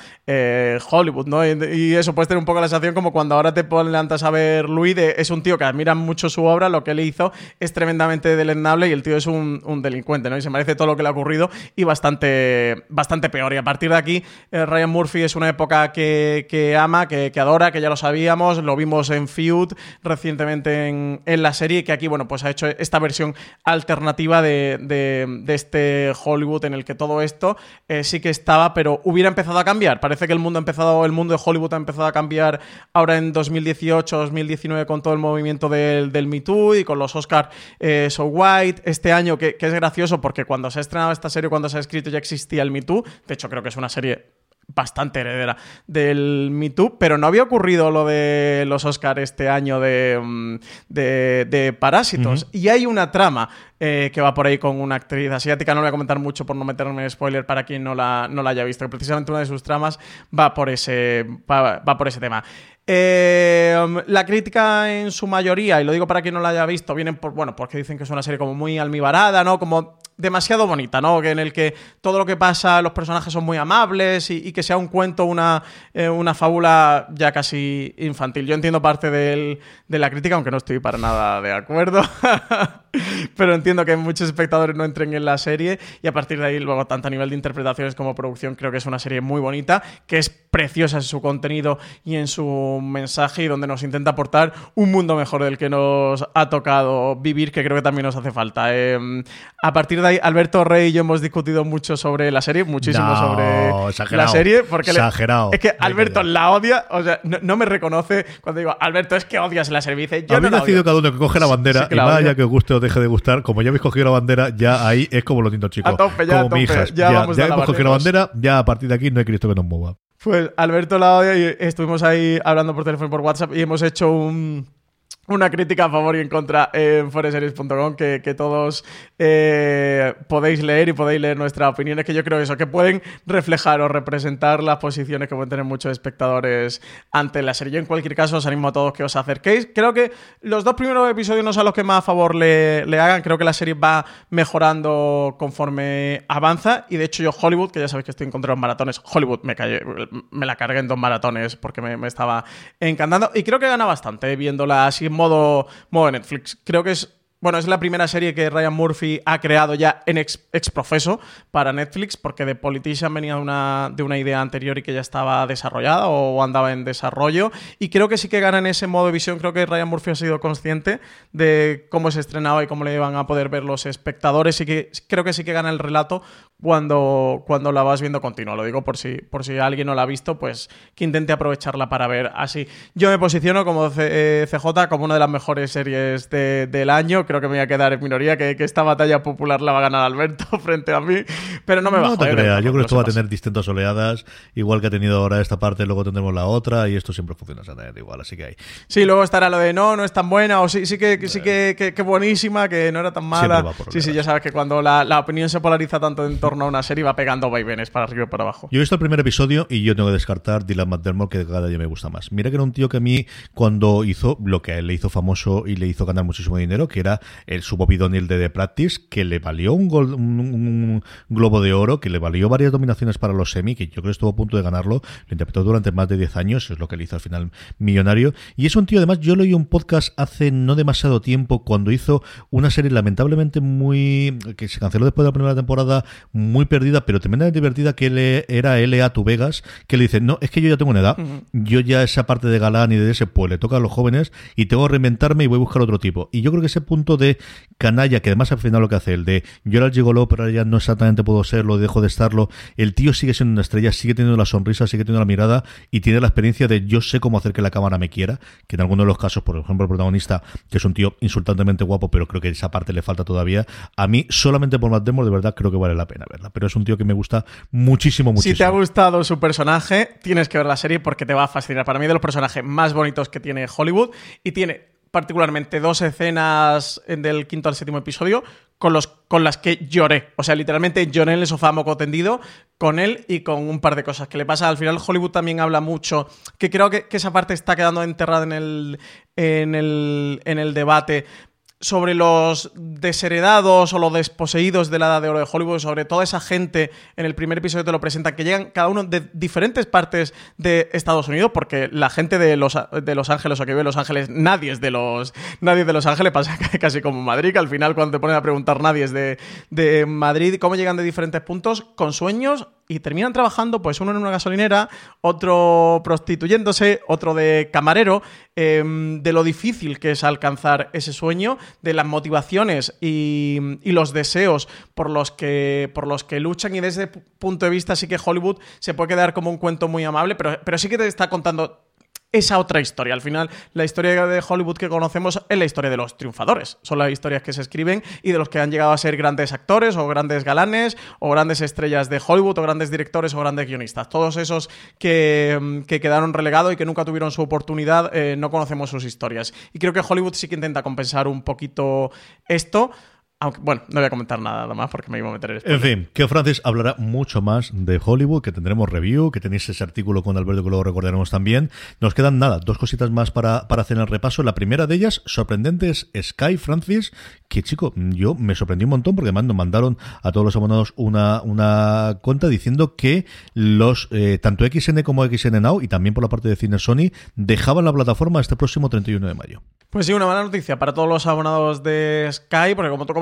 Hollywood, ¿no? Y, eso puede tener un poco la sensación como cuando ahora te levantas a ver Louis, de, es un tío que admira mucho su obra, lo que él hizo es tremendamente deleznable y el tío es un, un delincuente, ¿no? Y se merece todo lo que le ha ocurrido y bastante, bastante peor. Y a partir de aquí, eh, Ryan Murphy es una época que, ama, que, adora, que ya lo sabíamos, lo vimos en Feud recientemente en, la serie, que aquí, bueno, pues ha hecho esta versión alternativa de, este Hollywood en el que todo esto eh, sí que estaba, pero hubiera empezado a cambiar. Parece que el mundo ha empezado, el mundo de Hollywood ha empezado a cambiar ahora en 2018, 2019 con todo el movimiento del, del Me Too y con los Oscars eh, So White. Este año que, que es gracioso porque cuando se ha estrenado esta serie cuando se ha escrito ya existía el Me Too. De hecho, creo que es una serie bastante heredera del Me Too, pero no había ocurrido lo de los Oscars este año de, mm, de, Parásitos. Y hay una trama eh, que va por ahí con una actriz asiática, no voy a comentar mucho por no meterme en spoiler para quien no la, no la haya visto, que precisamente una de sus tramas va por ese, va, por ese tema. Eh, la crítica en su mayoría, y lo digo para quien no la haya visto, vienen por, bueno, porque dicen que es una serie como muy almibarada, ¿no? Como demasiado bonita, ¿no? Que en el que todo lo que pasa, los personajes son muy amables y, que sea un cuento, una, eh, una fábula ya casi infantil. Yo entiendo parte de la crítica, aunque no estoy para nada de acuerdo. Pero entiendo que muchos espectadores no entren en la serie y a partir de ahí, luego, tanto a nivel de interpretaciones como producción, creo que es una serie muy bonita, que es preciosa en su contenido y en su mensaje y donde nos intenta aportar un mundo mejor del que nos ha tocado vivir, que creo que también nos hace falta. Em, a partir de ahí, Alberto Rey y yo hemos discutido mucho sobre la serie, muchísimo sobre la serie, porque exagerado. es que Alberto la odia, o sea, no, me reconoce cuando digo, Alberto, es que odias la serie. Dice, yo mí no sido cada uno que coge la bandera y vaya que os guste o deje de gustar, como ya habéis cogido la bandera, ya ahí es como los niños chicos. como mi hijas. Ya, ya, hemos cogido la bandera, ya a partir de aquí no hay Cristo que nos mueva. Pues Alberto la odia y estuvimos ahí hablando por teléfono y por WhatsApp y hemos hecho un una crítica a favor y en contra en foreseries.com que, que, todos eh, podéis leer y podéis leer nuestras opiniones que yo creo eso, que pueden reflejar o representar las posiciones que pueden tener muchos espectadores ante la serie. Yo en cualquier caso os animo a todos que os acerquéis. Creo que los dos primeros episodios no son los que más a favor le, le hagan, creo que la serie va mejorando conforme avanza y de hecho yo Hollywood, que ya sabéis que estoy en contra de los maratones, Hollywood me, callé, me la cargué en dos maratones porque me, me estaba encantando y creo que gana bastante viéndola así modo, modo Netflix. Creo que es bueno, es la primera serie que Ryan Murphy ha creado ya en ex, profeso para Netflix, porque The Politician venía de una, de una idea anterior y que ya estaba desarrollada o andaba en desarrollo. Y creo que sí que gana en ese modo de visión. Creo que Ryan Murphy ha sido consciente de cómo se estrenaba y cómo le iban a poder ver los espectadores. Y que creo que sí que gana el relato cuando, cuando la vas viendo continua. Lo digo por si, por si alguien no la ha visto, pues que intente aprovecharla para ver así. Yo me posiciono como CJ eh, como una de las mejores series del año creo que me voy a quedar en minoría, que, esta batalla popular la va a ganar Alberto frente a mí, pero no me bajo. No te creas, yo creo que esto va a tener distintas oleadas, igual que ha tenido ahora esta parte, luego tendremos la otra, y esto siempre funciona exactamente igual, así que hay. Sí, luego estará lo de no, no es tan buena, o sí, sí que, sí que, que, buenísima, que no era tan mala. Sí, sí, ya sabes que cuando la, la, opinión se polariza tanto en torno a una serie va pegando vaivenes para arriba y para abajo. Yo he visto el primer episodio y yo tengo que descartar Dylan McDermott, que cada día me gusta más. Mira que era un tío que a mí, cuando hizo lo que a él le hizo famoso y le hizo ganar muchísimo dinero, que era el, su de The Practice, que le valió un, un, globo de oro, que le valió varias dominaciones para los semi, que yo creo que estuvo a punto de ganarlo, lo interpretó durante más de 10 años, es lo que le hizo al final millonario. Y es un tío, además, yo lo oí un podcast hace no demasiado tiempo, cuando hizo una serie lamentablemente muy. que se canceló después de la primera temporada, muy perdida, pero tremendamente divertida, que era L.A. Tu Vegas, que le dice: No, es que yo ya tengo una edad, yo ya esa parte de galán y de ese, pues le toca a los jóvenes y tengo que reinventarme y voy a buscar otro tipo. Y yo creo que ese punto de canalla, que además al final lo que hace el de yo era el gigolo, pero ahora ya no exactamente puedo serlo, dejo de estarlo, el tío sigue siendo una estrella, sigue teniendo la sonrisa, sigue teniendo la mirada y tiene la experiencia de yo sé cómo hacer que la cámara me quiera, que en algunos de los casos, por ejemplo, el protagonista, que es un tío insultantemente guapo, pero creo que esa parte le falta todavía, a mí solamente por Matt Damon de verdad creo que vale la pena verla, pero es un tío que me gusta muchísimo, muchísimo. Si te ha gustado su personaje, tienes que ver la serie porque te va a fascinar. Para mí de los personajes más bonitos que tiene Hollywood y tiene particularmente dos escenas del quinto al séptimo episodio con, los, con las que lloré. O sea, literalmente lloré en el sofá moco tendido con él y con un par de cosas que le pasa. Al final Hollywood también habla mucho, que creo que, que esa parte está quedando enterrada en el, en el, en el debate, sobre los desheredados o los desposeídos de la edad de oro de Hollywood, sobre toda esa gente, en el primer episodio te lo presentan, que llegan cada uno de diferentes partes de Estados Unidos, porque la gente de Los, de los Ángeles o que vive en Los Ángeles, nadie es de Los, nadie de Los Ángeles, pasa casi como Madrid, que al final cuando te ponen a preguntar nadie es de, de Madrid, cómo llegan de diferentes puntos, con sueños y terminan trabajando, pues uno en una gasolinera, otro prostituyéndose, otro de camarero, em, de lo difícil que es alcanzar ese sueño, de las motivaciones y, los deseos por los, que, por los que luchan. Y desde ese punto de vista sí que Hollywood se puede quedar como un cuento muy amable, pero, pero sí que te está contando esa otra historia. Al final, la historia de Hollywood que conocemos es la historia de los triunfadores. Son las historias que se escriben y de los que han llegado a ser grandes actores o grandes galanes o grandes estrellas de Hollywood o grandes directores o grandes guionistas. Todos esos que, mm, quedaron relegados y que nunca tuvieron su oportunidad, eh, no conocemos sus historias. Y creo que Hollywood sí que intenta compensar un poquito esto. Aunque, bueno, no voy a comentar nada más porque me iba a meter el En fin, que Francis hablará mucho más de Hollywood, que tendremos review, que tenéis ese artículo con Alberto que luego recordaremos también. Nos quedan nada, dos cositas más para, para hacer el repaso. La primera de ellas, sorprendente, es Sky Francis, que chico, yo me sorprendí un montón porque nos mandaron a todos los abonados una, una cuenta diciendo que los eh, tanto XN como XN Now y también por la parte de Cine Sony dejaban la plataforma este próximo 31 de mayo. Pues sí, una mala noticia para todos los abonados de Sky, porque como tú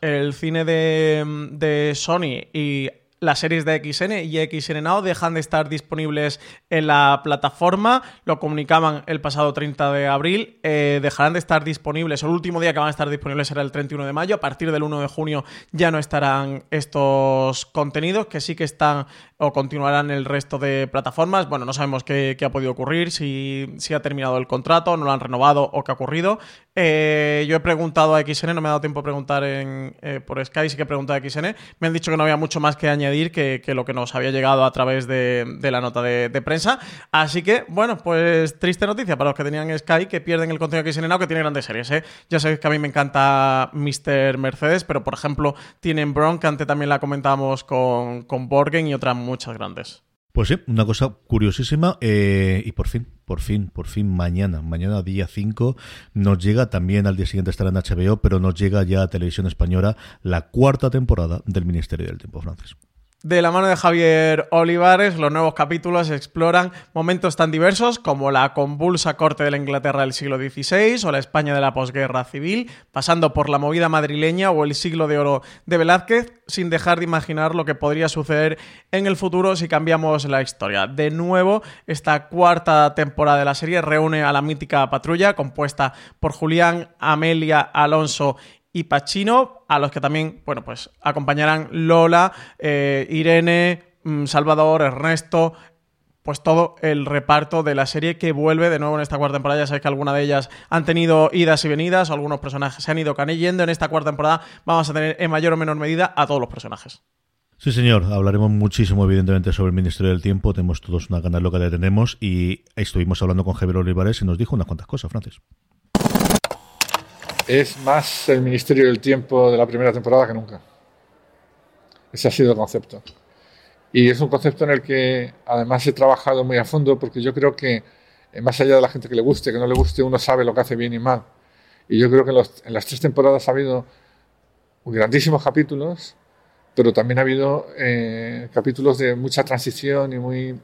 el cine de, de Sony y las series de XN y XN Now dejan de estar disponibles en la plataforma. Lo comunicaban el pasado 30 de abril. Eh, dejarán de estar disponibles. El último día que van a estar disponibles será el 31 de mayo. A partir del 1 de junio ya no estarán estos contenidos que sí que están o continuarán el resto de plataformas. Bueno, no sabemos qué, ha podido ocurrir, si, si, ha terminado el contrato, no lo han renovado o qué ha ocurrido. Eh, yo he preguntado a XN, no me ha dado tiempo de preguntar en, eh, por Sky, sí que he preguntado a XN. Me han dicho que no había mucho más que añadir que, que lo que nos había llegado a través de, la nota de, prensa. Así que, bueno, pues triste noticia para los que tenían Sky, que pierden el contenido de XN Now, que tiene grandes series. ¿eh? Ya sabéis que a mí me encanta Mr. Mercedes, pero por ejemplo, tienen Bronx, que antes también la comentábamos con, con Borgen y otras muchas grandes. Pues sí, una cosa curiosísima eh, y por fin, por fin, por fin mañana, mañana día 5 nos llega, también al día siguiente estará en HBO, pero nos llega ya a Televisión Española la cuarta temporada del Ministerio del Tiempo francés. De la mano de Javier Olivares, los nuevos capítulos exploran momentos tan diversos como la convulsa corte de la Inglaterra del siglo XVI o la España de la posguerra civil, pasando por la movida madrileña o el siglo de oro de Velázquez, sin dejar de imaginar lo que podría suceder en el futuro si cambiamos la historia. De nuevo, esta cuarta temporada de la serie reúne a la mítica patrulla compuesta por Julián, Amelia, Alonso y Pacino, a los que también, bueno, pues acompañarán Lola, eh, Irene, mm, Salvador, Ernesto, pues todo el reparto de la serie que vuelve de nuevo en esta cuarta temporada. Ya sabéis que algunas de ellas han tenido idas y venidas, algunos personajes se han ido canellendo. En esta cuarta temporada vamos a tener en mayor o menor medida a todos los personajes. Sí, señor. Hablaremos muchísimo, evidentemente, sobre el Ministerio del Tiempo. Tenemos todos una canal loca que tenemos y estuvimos hablando con Javier Olivares y nos dijo unas cuantas cosas, Francis es más el Ministerio del Tiempo de la primera temporada que nunca. Ese ha sido el concepto. Y es un concepto en el que además he trabajado muy a fondo porque yo creo que eh, más allá de la gente que le guste, que no le guste, uno sabe lo que hace bien y mal. Y yo creo que en, las tres temporadas ha habido grandísimos capítulos, pero también ha habido eh, capítulos de mucha transición y muy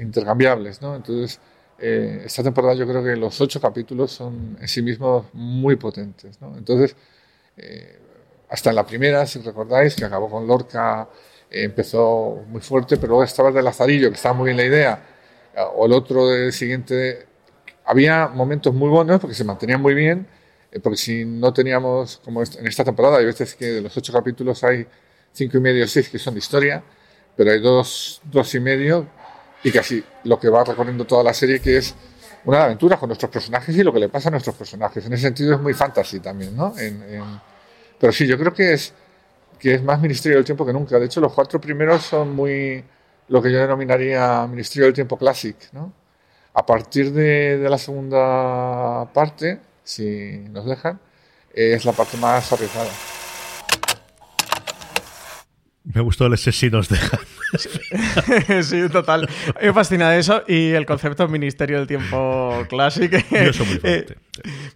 intercambiables, ¿no? Entonces, eh, esta temporada yo creo que los ocho capítulos son en sí mismos muy potentes. ¿no? Entonces, eh, hasta en la primera, si recordáis, que acabó con Lorca, eh, empezó muy fuerte, pero luego estaba el de Lazarillo, que estaba muy bien la idea, o el otro del siguiente. Había momentos muy buenos porque se mantenían muy bien, porque si no teníamos, como en esta temporada, hay veces que de los ocho capítulos hay cinco y medio, seis que son de historia, pero hay dos, dos y medio y casi lo que va recorriendo toda la serie, que es una aventura con nuestros personajes y lo que le pasa a nuestros personajes. En ese sentido es muy fantasy también, ¿no? Pero sí, yo creo que es, que es más Ministerio del Tiempo que nunca. De hecho, los cuatro primeros son muy lo que yo denominaría Ministerio del Tiempo Classic, ¿no? A partir de, de la segunda parte, si nos dejan, es la parte más arriesgada. Me gustó el ese si nos dejan. sí, total. Me fascina eso y el concepto Ministerio del Tiempo Clásico. Yo soy muy eh,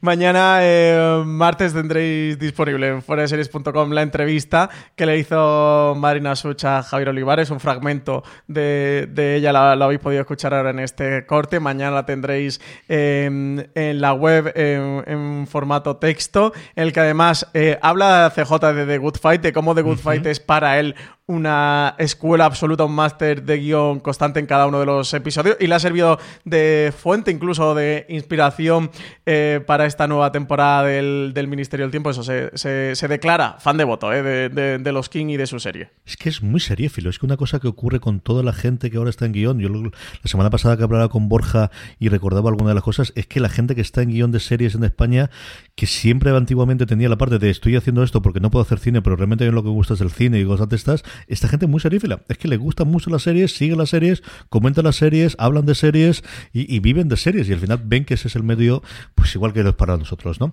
mañana, eh, martes, tendréis disponible en foreseries.com la entrevista que le hizo Marina Sucha a Javier Olivares, un fragmento de, ella, la, habéis podido escuchar ahora en este corte. Mañana la tendréis en la web en, formato texto, en el que además eh, habla CJ de The Good Fight, de cómo The Good Fight es para él una escuela absoluta, un máster de guion constante en cada uno de los episodios y le ha servido de fuente, incluso de inspiración eh, para esta nueva temporada del, Ministerio del Tiempo. Eso se, se, declara fan de voto eh, de, de, los King y de su serie. Es que es muy seriéfilo, es que una cosa que ocurre con toda la gente que ahora está en guion. Yo la semana pasada que hablaba con Borja y recordaba alguna de las cosas, es que la gente que está en guion de series en España, que siempre antiguamente tenía la parte de estoy haciendo esto porque no puedo hacer cine, pero realmente mí lo que gusta es el cine y cosas de estas, esta gente muy serífila. Es que le gustan mucho las series, siguen las series, comentan las series, hablan de series y, y viven de series. Y al final ven que ese es el medio, pues igual que es para nosotros, ¿no?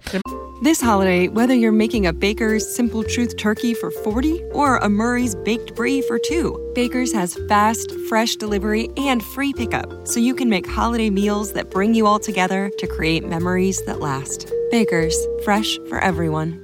This holiday, whether you're making a Baker's Simple Truth turkey for 40 or a Murray's Baked Brie for 2, Baker's has fast, fresh delivery and free pickup, so you can make holiday meals that bring you all together to create memories that last. Baker's, fresh for everyone.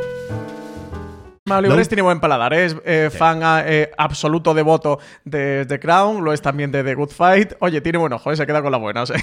Olivares tiene buen paladar, ¿eh? es eh, fan eh, absoluto devoto de The Crown, lo es también de The Good Fight. Oye, tiene buen ojo, se queda con la buena, o sea,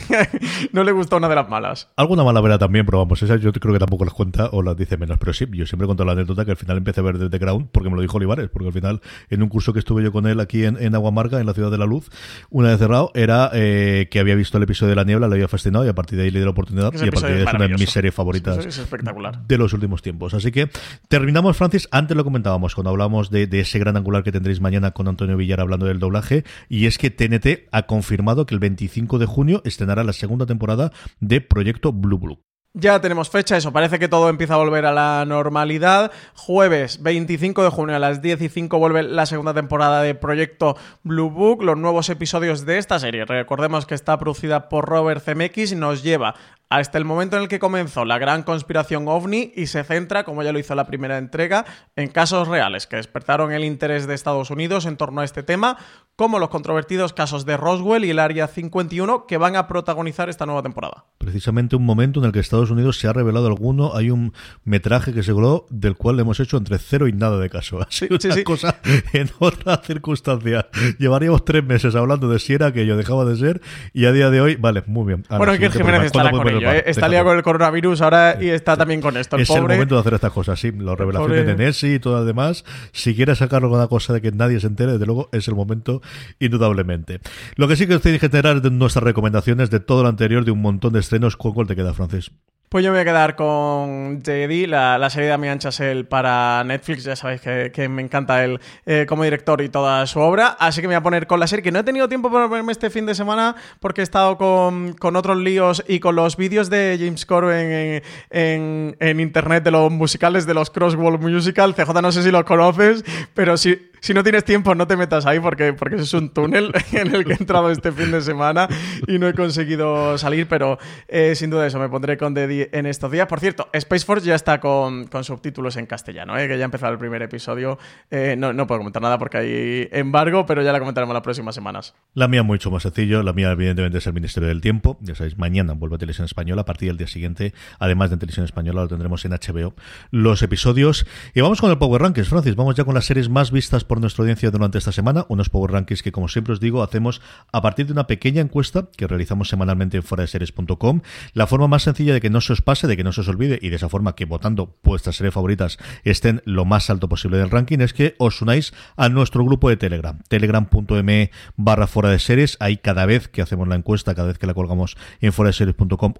no le gusta una de las malas. Alguna mala vera también, pero vamos, esa yo creo que tampoco las cuenta o las dice menos. Pero sí, yo siempre cuento la anécdota que al final empecé a ver The Crown porque me lo dijo Olivares, porque al final en un curso que estuve yo con él aquí en, en Aguamarca, en la Ciudad de la Luz, una vez cerrado, era que había visto el episodio de La Niebla, le había fascinado y a partir de ahí le di la oportunidad y a partir de ahí es una de mis series favoritas espectacular. de los últimos tiempos. Así que terminamos, Francis, antes lo comentábamos cuando hablábamos de, ese gran angular que tendréis mañana con Antonio Villar hablando del doblaje, y es que TNT ha confirmado que el 25 de junio estrenará la segunda temporada de Proyecto Blue Blue. Ya tenemos fecha, eso, parece que todo empieza a volver a la normalidad. Jueves 25 de junio a las 10 y 5 vuelve la segunda temporada de Proyecto Blue Book, los nuevos episodios de esta serie. Recordemos que está producida por Robert Zemeckis nos lleva hasta el momento en el que comenzó la gran conspiración ovni y se centra, como ya lo hizo la primera entrega, en casos reales que despertaron el interés de Estados Unidos en torno a este tema, como los controvertidos casos de Roswell y el Área 51 que van a protagonizar esta nueva temporada. Precisamente un momento en el que Estados Unidos se ha revelado alguno, hay un metraje que se grabó del cual le hemos hecho entre cero y nada de caso. Así sí, una cosa en otra circunstancia. Llevaríamos tres meses hablando de si era aquello, dejaba de ser, y a día de hoy, vale, muy bien. bueno, que Jiménez estará con ¿eh? Está liado con el coronavirus ahora y está también con esto. es el momento de hacer estas cosas, sí. La revelación de Nessie y todo lo demás. Si quieres sacarlo con una cosa de que nadie se entere, desde luego es el momento, indudablemente. Lo que sí que os tenéis que de nuestras recomendaciones de todo lo anterior, de un montón de estrenos. ¿Cuál te queda, Francis? Pues yo me voy a quedar con JD, la, la serie de Damián Chazelle para Netflix. Ya sabéis que, me encanta él eh, como director y toda su obra. Así que me voy a poner con la serie, que no he tenido tiempo para verme este fin de semana porque he estado con, otros líos y con los vídeos de James Corbin en, en, internet de los musicales de los Crosswalk Musical. CJ, no sé si los conoces, pero si, si no tienes tiempo, no te metas ahí porque, porque es un túnel en el que he entrado este fin de semana y no he conseguido salir, pero eh, sin duda eso, me pondré con JD en estos días. Por cierto, Space Force ya está con, subtítulos en castellano, ¿eh? que ya ha empezado el primer episodio. Eh, no, no, puedo comentar nada porque hay embargo, pero ya la comentaremos las próximas semanas. La mía mucho más sencillo. La mía, evidentemente, es el Ministerio del Tiempo. Ya sabéis, mañana vuelve a Televisión Española. A partir del día siguiente, además de Televisión Española, lo tendremos en HBO los episodios. Y vamos con el Power Rankings, Francis. Vamos ya con las series más vistas por nuestra audiencia durante esta semana. Unos Power Rankings que, como siempre os digo, hacemos a partir de una pequeña encuesta que realizamos semanalmente en foradeseries.com. La forma más sencilla de que no se os pase, de que no se os olvide y de esa forma que votando vuestras series favoritas estén lo más alto posible del ranking es que os unáis a nuestro grupo de Telegram, telegram.me barra fuera de series. Ahí cada vez que hacemos la encuesta, cada vez que la colgamos en fuera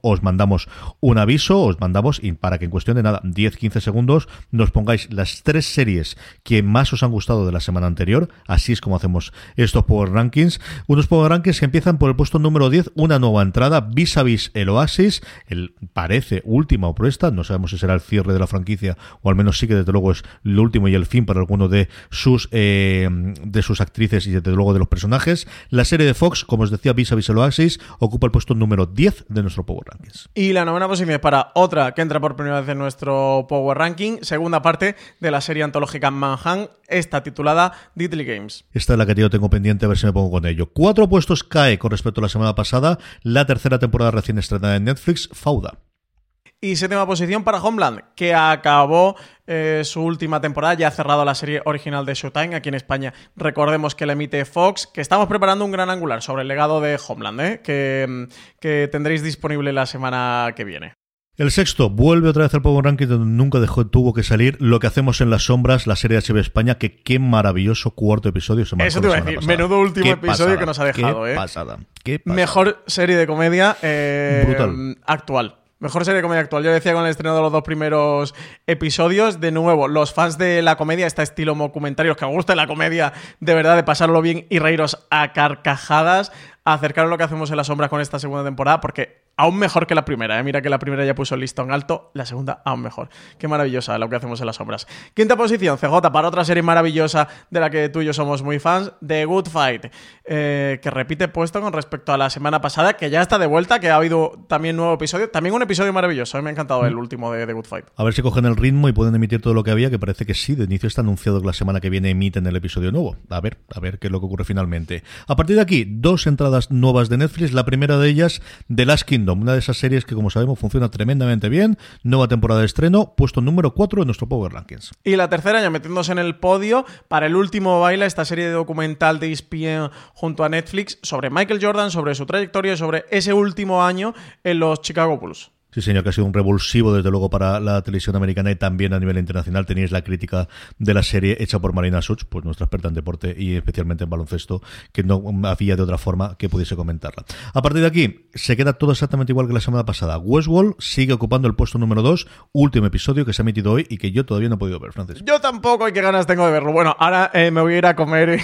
os mandamos un aviso, os mandamos y para que en cuestión de nada, 10-15 segundos, nos pongáis las tres series que más os han gustado de la semana anterior. Así es como hacemos estos Power Rankings. Unos Power Rankings que empiezan por el puesto número 10, una nueva entrada, vis a vis el Oasis, el parece última o proesta, no sabemos si será el cierre de la franquicia o al menos sí que desde luego es lo último y el fin para alguno de sus eh, de sus actrices y desde luego de los personajes. La serie de Fox, como os decía, Vis a Vis Oasis, ocupa el puesto número 10 de nuestro Power Rankings. Y la novena posición es para otra que entra por primera vez en nuestro Power Ranking, segunda parte de la serie antológica Manhunt, esta titulada Diddley Games. Esta es la que yo tengo pendiente a ver si me pongo con ello. Cuatro puestos cae con respecto a la semana pasada, la tercera temporada recién estrenada en Netflix, Fauda. Y séptima posición para Homeland, que acabó eh, su última temporada, ya ha cerrado la serie original de Showtime aquí en España. Recordemos que la emite Fox, que estamos preparando un gran angular sobre el legado de Homeland, ¿eh? que, que tendréis disponible la semana que viene. El sexto vuelve otra vez al Power Ranking donde nunca dejó, tuvo que salir lo que hacemos en las sombras, la serie HBO España, que qué maravilloso cuarto episodio se Eso te iba a decir, menudo último episodio que nos ha dejado, qué ¿eh? Pasada, Mejor serie de comedia eh, actual. Mejor serie de comedia actual. Yo decía con el estreno de los dos primeros episodios, de nuevo, los fans de la comedia, este estilo documentarios que os gusta la comedia, de verdad, de pasarlo bien y reíros a carcajadas, acercaros lo que hacemos en las sombras con esta segunda temporada, porque aún mejor que la primera. ¿eh? Mira que la primera ya puso el listón alto, la segunda aún mejor. Qué maravillosa lo que hacemos en las sombras. Quinta posición, CJ, para otra serie maravillosa de la que tú y yo somos muy fans, The Good Fight, eh, que repite puesto con respecto a la semana pasada, que ya está de vuelta, que ha habido también nuevo episodio. También un episodio maravilloso, a ¿eh? me ha encantado el mm. último de The Good Fight. A ver si cogen el ritmo y pueden emitir todo lo que había, que parece que sí, de inicio está anunciado que la semana que viene emiten el episodio nuevo. A ver, a ver qué es lo que ocurre finalmente. A partir de aquí, dos entradas nuevas de Netflix. La primera de ellas, The Last Kingdom Una de esas series que como sabemos funciona tremendamente bien, nueva temporada de estreno, puesto número 4 en nuestro Power Rankings. Y la tercera, ya metiéndose en el podio, para el último baila esta serie de documental de ESPN junto a Netflix sobre Michael Jordan, sobre su trayectoria y sobre ese último año en los Chicago Bulls. Sí, señor, que ha sido un revulsivo desde luego para la televisión americana y también a nivel internacional. Tenéis la crítica de la serie hecha por Marina Such, pues nuestra experta en deporte y especialmente en baloncesto, que no había de otra forma que pudiese comentarla. A partir de aquí, se queda todo exactamente igual que la semana pasada. Westworld sigue ocupando el puesto número 2, último episodio que se ha emitido hoy y que yo todavía no he podido ver, Francis. Yo tampoco, y qué ganas tengo de verlo. Bueno, ahora eh, me voy a ir a comer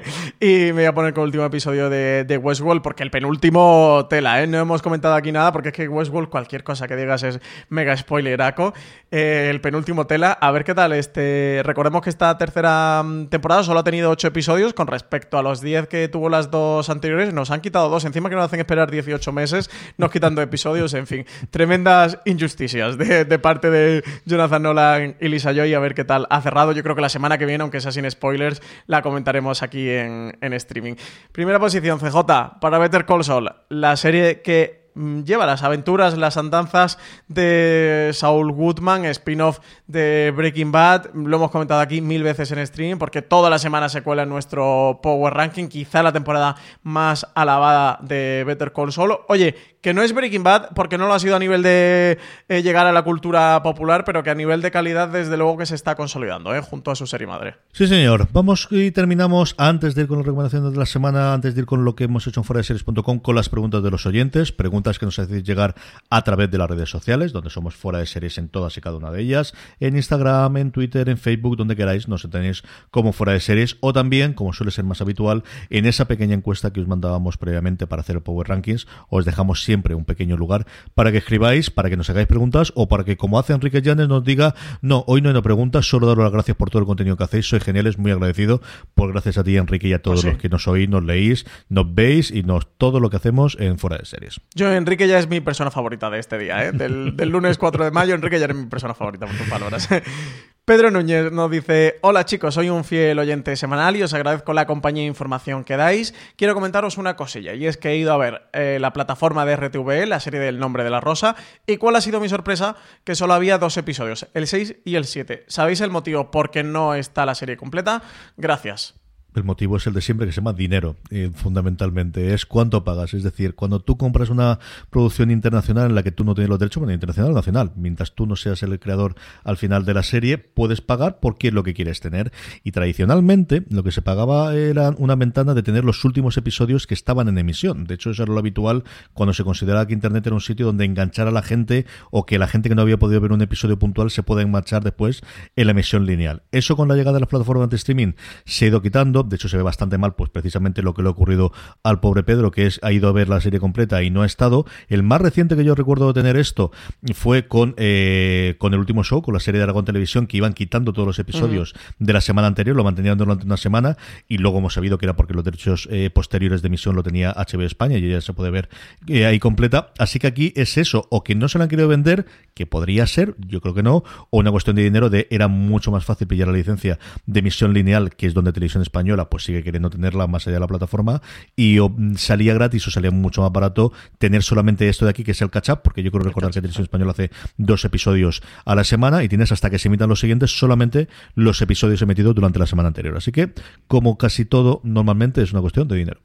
y me voy a poner con el último episodio de, de Westworld, porque el penúltimo tela, ¿eh? No hemos comentado aquí nada, porque es que Westworld, cualquier cosa que digas es mega spoileraco. Eh, el penúltimo tela, a ver qué tal. Este, recordemos que esta tercera mm, temporada solo ha tenido 8 episodios con respecto a los 10 que tuvo las dos anteriores. Nos han quitado dos, encima que nos hacen esperar 18 meses, nos quitando episodios, en fin. Tremendas injusticias de, de parte de Jonathan Nolan y Lisa Joy. A ver qué tal ha cerrado. Yo creo que la semana que viene, aunque sea sin spoilers, la comentaremos aquí en, en streaming. Primera posición, CJ, para Better Call Saul, la serie que lleva las aventuras, las andanzas de Saul Goodman, spin-off de Breaking Bad. Lo hemos comentado aquí mil veces en streaming porque toda la semana se cuela en nuestro Power Ranking, quizá la temporada más alabada de Better Call Saul. Oye, que no es Breaking Bad porque no lo ha sido a nivel de eh, llegar a la cultura popular, pero que a nivel de calidad desde luego que se está consolidando, ¿eh? junto a su serie madre. Sí, señor. Vamos y terminamos antes de ir con las recomendaciones de la semana, antes de ir con lo que hemos hecho en fuera de series.com con las preguntas de los oyentes, preguntas que nos hacéis llegar a través de las redes sociales, donde somos fuera de series en todas y cada una de ellas, en Instagram, en Twitter, en Facebook, donde queráis, nos tenéis como fuera de series o también, como suele ser más habitual, en esa pequeña encuesta que os mandábamos previamente para hacer el Power Rankings, os dejamos siempre un pequeño lugar para que escribáis, para que nos hagáis preguntas o para que, como hace Enrique Llanes, nos diga, no, hoy no hay no preguntas, solo daros las gracias por todo el contenido que hacéis, sois geniales, muy agradecido, por gracias a ti, Enrique, y a todos Pues sí. los que nos oís, nos leéis, nos veis y nos todo lo que hacemos en Fuera de Series. Yo, Enrique ya es mi persona favorita de este día, ¿eh? del, lunes 4 de mayo, Enrique ya es mi persona favorita por tus palabras. Pedro Núñez nos dice, hola chicos, soy un fiel oyente semanal y os agradezco la compañía e información que dais. Quiero comentaros una cosilla y es que he ido a ver eh, la plataforma de RTV, la serie del nombre de la rosa, y cuál ha sido mi sorpresa, que solo había dos episodios, el 6 y el 7. ¿Sabéis el motivo por qué no está la serie completa? Gracias. El motivo es el de siempre, que se llama dinero, eh, fundamentalmente. Es cuánto pagas. Es decir, cuando tú compras una producción internacional en la que tú no tienes los derechos, bueno, internacional o nacional, mientras tú no seas el creador al final de la serie, puedes pagar porque es lo que quieres tener. Y tradicionalmente, lo que se pagaba era una ventana de tener los últimos episodios que estaban en emisión. De hecho, eso era lo habitual cuando se consideraba que Internet era un sitio donde enganchar a la gente o que la gente que no había podido ver un episodio puntual se pueda enganchar después en la emisión lineal. Eso con la llegada de las plataformas de streaming se ha ido quitando. De hecho, se ve bastante mal, pues precisamente lo que le ha ocurrido al pobre Pedro, que es ha ido a ver la serie completa y no ha estado. El más reciente que yo recuerdo de tener esto fue con, eh, con el último show, con la serie de Aragón Televisión, que iban quitando todos los episodios de la semana anterior, lo mantenían durante una semana y luego hemos sabido que era porque los derechos eh, posteriores de emisión lo tenía HBO España y ya se puede ver eh, ahí completa. Así que aquí es eso, o que no se la han querido vender, que podría ser, yo creo que no, o una cuestión de dinero de era mucho más fácil pillar la licencia de emisión lineal, que es donde Televisión Española pues sigue queriendo tenerla más allá de la plataforma, y o mm, salía gratis o salía mucho más barato tener solamente esto de aquí, que es el catch-up, porque yo creo recordar que Televisión Española hace dos episodios a la semana y tienes hasta que se emitan los siguientes solamente los episodios emitidos durante la semana anterior. Así que, como casi todo, normalmente es una cuestión de dinero.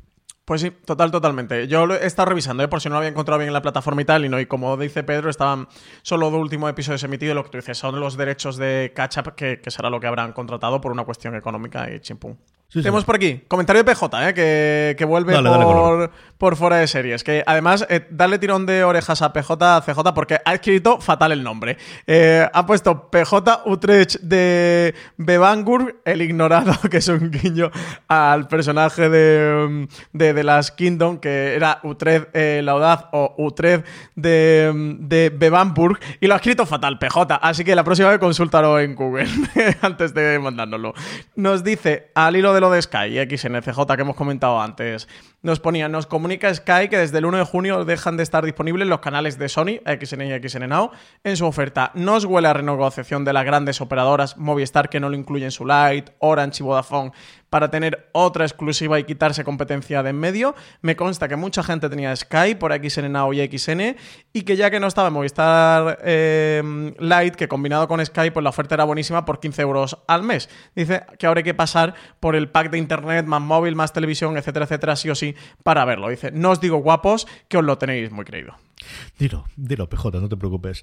Pues sí, total, totalmente. Yo lo he estado revisando, ¿eh? por si no lo había encontrado bien en la plataforma y tal, y no, y como dice Pedro, estaban solo dos últimos episodios emitidos, lo que tú dices, son los derechos de catch-up, que, que será lo que habrán contratado por una cuestión económica y chimpum. Sí, sí. Tenemos por aquí, comentario de PJ, ¿eh? que, que vuelve Dale, por, por fuera de series. Que además, eh, darle tirón de orejas a PJ, a CJ, porque ha escrito fatal el nombre. Eh, ha puesto PJ Utrecht de Bevangur, el ignorado, que es un guiño al personaje de, mm, de The Last Kingdom, que era Utrecht eh, la Audaz o Utrecht de, mm, de Bevanburg, y lo ha escrito fatal, PJ. Así que la próxima vez consúltalo en Google antes de mandárnoslo. Nos dice, al hilo de lo de Sky, XNCJ que hemos comentado antes, nos ponía, nos comunica Sky que desde el 1 de junio dejan de estar disponibles los canales de Sony, XN y XN Now, en su oferta. Nos huele a renegociación de las grandes operadoras, Movistar que no lo incluye en su Lite, Orange y Vodafone para tener otra exclusiva y quitarse competencia de en medio. Me consta que mucha gente tenía Sky por XN y XN y que ya que no estaba en Movistar eh, Lite, que combinado con Sky, pues la oferta era buenísima por 15 euros al mes. Dice que ahora hay que pasar por el pack de internet, más móvil, más televisión, etcétera, etcétera, sí o sí, para verlo. Dice, no os digo guapos, que os lo tenéis muy creído. Dilo, dilo, PJ, no te preocupes.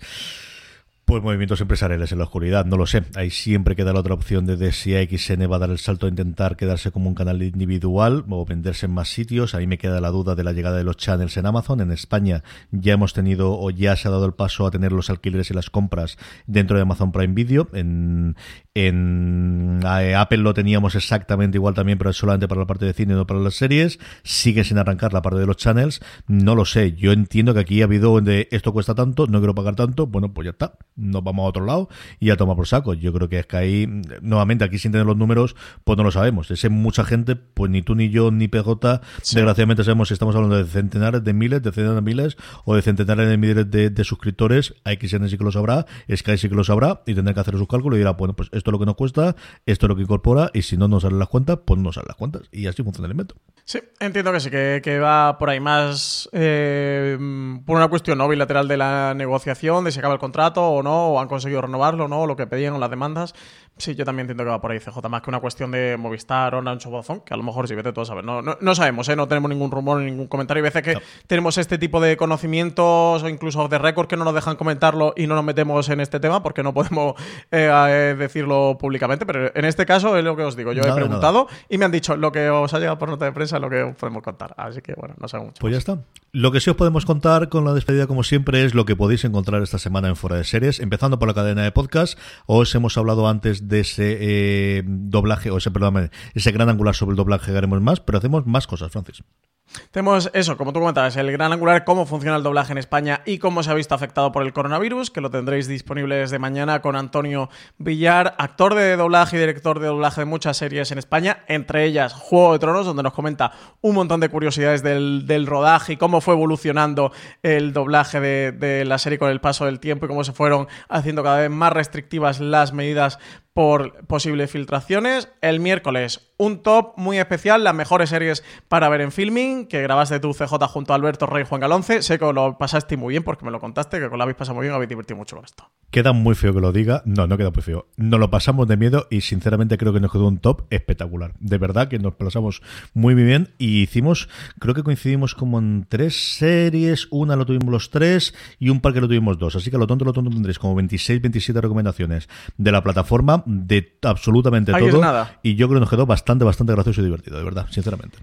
Pues movimientos empresariales en la oscuridad, no lo sé. Ahí siempre queda la otra opción de, si AXN va a dar el salto a intentar quedarse como un canal individual o venderse en más sitios. Ahí me queda la duda de la llegada de los channels en Amazon. En España ya hemos tenido o ya se ha dado el paso a tener los alquileres y las compras dentro de Amazon Prime Video. En, en eh, Apple lo teníamos exactamente igual también, pero solamente para la parte de cine, no para las series. Sigue sin arrancar la parte de los channels. No lo sé. Yo entiendo que aquí ha habido de esto cuesta tanto, no quiero pagar tanto. Bueno, pues ya está nos vamos a otro lado y ya toma por saco. Yo creo que es que ahí, nuevamente, aquí sin tener los números, pues no lo sabemos. Ese mucha gente, pues ni tú ni yo ni PJ, desgraciadamente sabemos si estamos hablando de centenares de miles, de centenares de miles o de centenares de miles de, suscriptores. A XN sí que lo sabrá, Sky sí que lo sabrá y tendrá que hacer sus cálculos y dirá, bueno, pues esto es lo que nos cuesta, esto es lo que incorpora y si no nos salen las cuentas, pues no salen las cuentas. Y así funciona el invento. Sí, entiendo que sí, que, va por ahí más eh, por una cuestión no bilateral de la negociación, de si acaba el contrato o no, o han conseguido renovarlo, ¿no? Lo que pedían o las demandas. Sí, yo también entiendo que va por ahí, CJ, más que una cuestión de Movistar o Orange o que a lo mejor sí, vete todo a saber. No, no, sabemos, ¿eh? No tenemos ningún rumor, ningún comentario. Hay veces que tenemos este tipo de conocimientos o incluso de récord que no nos dejan comentarlo y no nos metemos en este tema porque no podemos eh, eh, decirlo públicamente, pero en este caso es lo que os digo. Yo he preguntado y me han dicho lo que os ha llegado por nota de prensa es lo que os podemos contar. Así que bueno, no sé mucho. Pues ya está. Lo que sí os podemos contar con la despedida, como siempre, es lo que podéis encontrar esta semana en Fuera de Series, empezando por la cadena de podcast. Os hemos hablado antes de ese eh, doblaje, o ese, perdón, ese gran angular sobre el doblaje que haremos más, pero hacemos más cosas, Francis. Tenemos eso, como tú comentabas, el gran angular, cómo funciona el doblaje en España y cómo se ha visto afectado por el coronavirus, que lo tendréis disponible desde mañana con Antonio Villar, actor de doblaje y director de doblaje de muchas series en España, entre ellas Juego de Tronos, donde nos comenta un montón de curiosidades del, rodaje y cómo fue evolucionando el doblaje de, de la serie con el paso del tiempo y cómo se fueron haciendo cada vez más restrictivas las medidas por posibles filtraciones. El miércoles, un top muy especial, las mejores series para ver en filming, que grabaste tu CJ junto a Alberto Rey y Juan Galonce. Sé que lo pasaste muy bien porque me lo contaste, que con la habéis pasado muy bien, habéis divertido mucho con esto. Queda muy feo que lo diga. No, no queda muy feo. Nos lo pasamos de miedo y sinceramente creo que nos quedó un top espectacular. De verdad que nos pasamos muy, muy bien y hicimos, creo que coincidimos como en tres series. Una lo tuvimos los tres y un par que lo tuvimos dos. Así que lo tonto, lo tonto tendréis como 26, 27 recomendaciones de la plataforma de absolutamente todo. Y yo creo que nos quedó bastante, bastante gracioso y divertido, de verdad, sinceramente.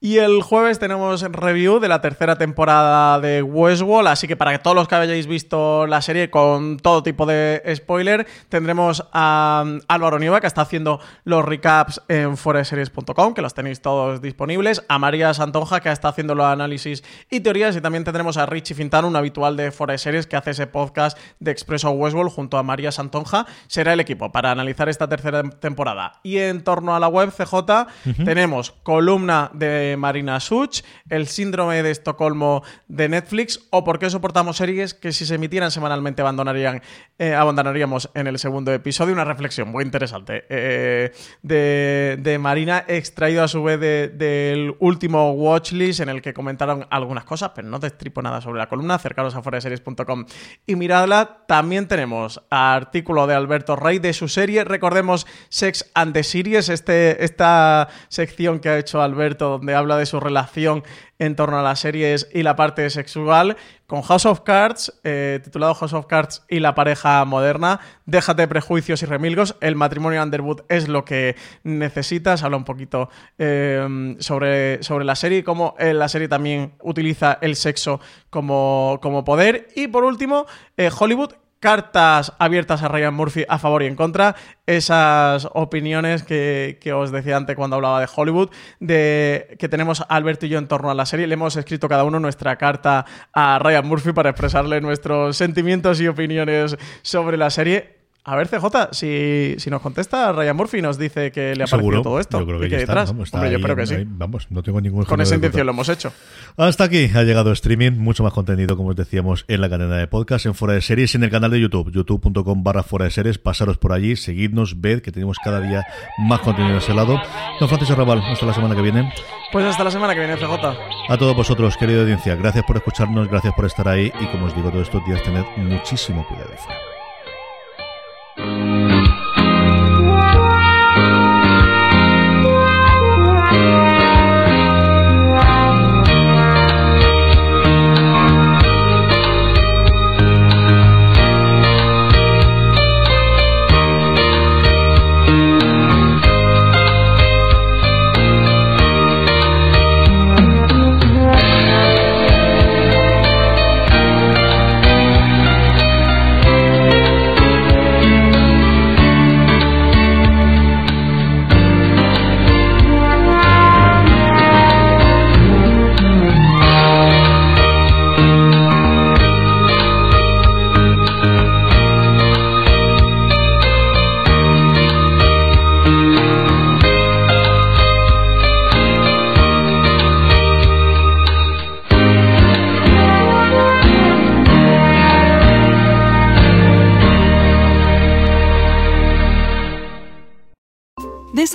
Y el jueves tenemos review de la tercera temporada de Westworld, así que para todos los que hayáis visto la serie con todo tipo de spoiler, tendremos a Álvaro Nieva, que está haciendo los recaps en foreseries.com, que los tenéis todos disponibles, a María Santonja, que está haciendo los análisis y teorías, y también tendremos a Richie Fintano, un habitual de Foreseries, que hace ese podcast de Expreso Westworld junto a María Santonja. Será el equipo para analizar esta tercera temporada. Y en torno a la web CJ, tenemos columna de Marina Such, el síndrome de Estocolmo de Netflix o por qué soportamos series que si se emitieran semanalmente abandonarían, eh, abandonaríamos en el segundo episodio. Una reflexión muy interesante eh, de, Marina, extraído a su vez del último watchlist en el que comentaron algunas cosas, pero no te estripo nada sobre la columna. Acercaros a foreseries.com y miradla. También tenemos artículo de Alberto Rey de su serie. Recordemos Sex and the Series, este, esta sección que ha hecho Alberto donde habla de su relación en torno a las series y la parte sexual, con House of Cards, eh, titulado House of Cards y la pareja moderna. Déjate prejuicios y remilgos, el matrimonio Underwood es lo que necesitas. Habla un poquito eh, sobre, sobre la serie cómo eh, la serie también utiliza el sexo como, como poder. Y por último, Hollywood cartas abiertas a Ryan Murphy a favor y en contra, esas opiniones que, os decía antes cuando hablaba de Hollywood, de que tenemos Alberto y yo en torno a la serie, le hemos escrito cada uno nuestra carta a Ryan Murphy para expresarle nuestros sentimientos y opiniones sobre la serie A ver, CJ, si, si nos contesta, Ryan Murphy nos dice que le ha parecido todo esto. Yo creo que y que está, detrás. vamos, está Hombre, yo ahí, espero que sí. ahí, vamos, no tengo ningún Con esa de intención lo hemos hecho. Hasta aquí ha llegado streaming, mucho más contenido, como os decíamos, en la cadena de podcast, en Fuera de Series, en el canal de YouTube, youtube.com barra Fuera de Series, pasaros por allí, seguidnos, ved que tenemos cada día más contenido a ese lado. Don Francisco Raval, hasta la semana que viene. Pues hasta la semana que viene, CJ. A todos vosotros, querida audiencia, gracias por escucharnos, gracias por estar ahí y como os digo todos estos días, tened muchísimo cuidado. Ahí fuera.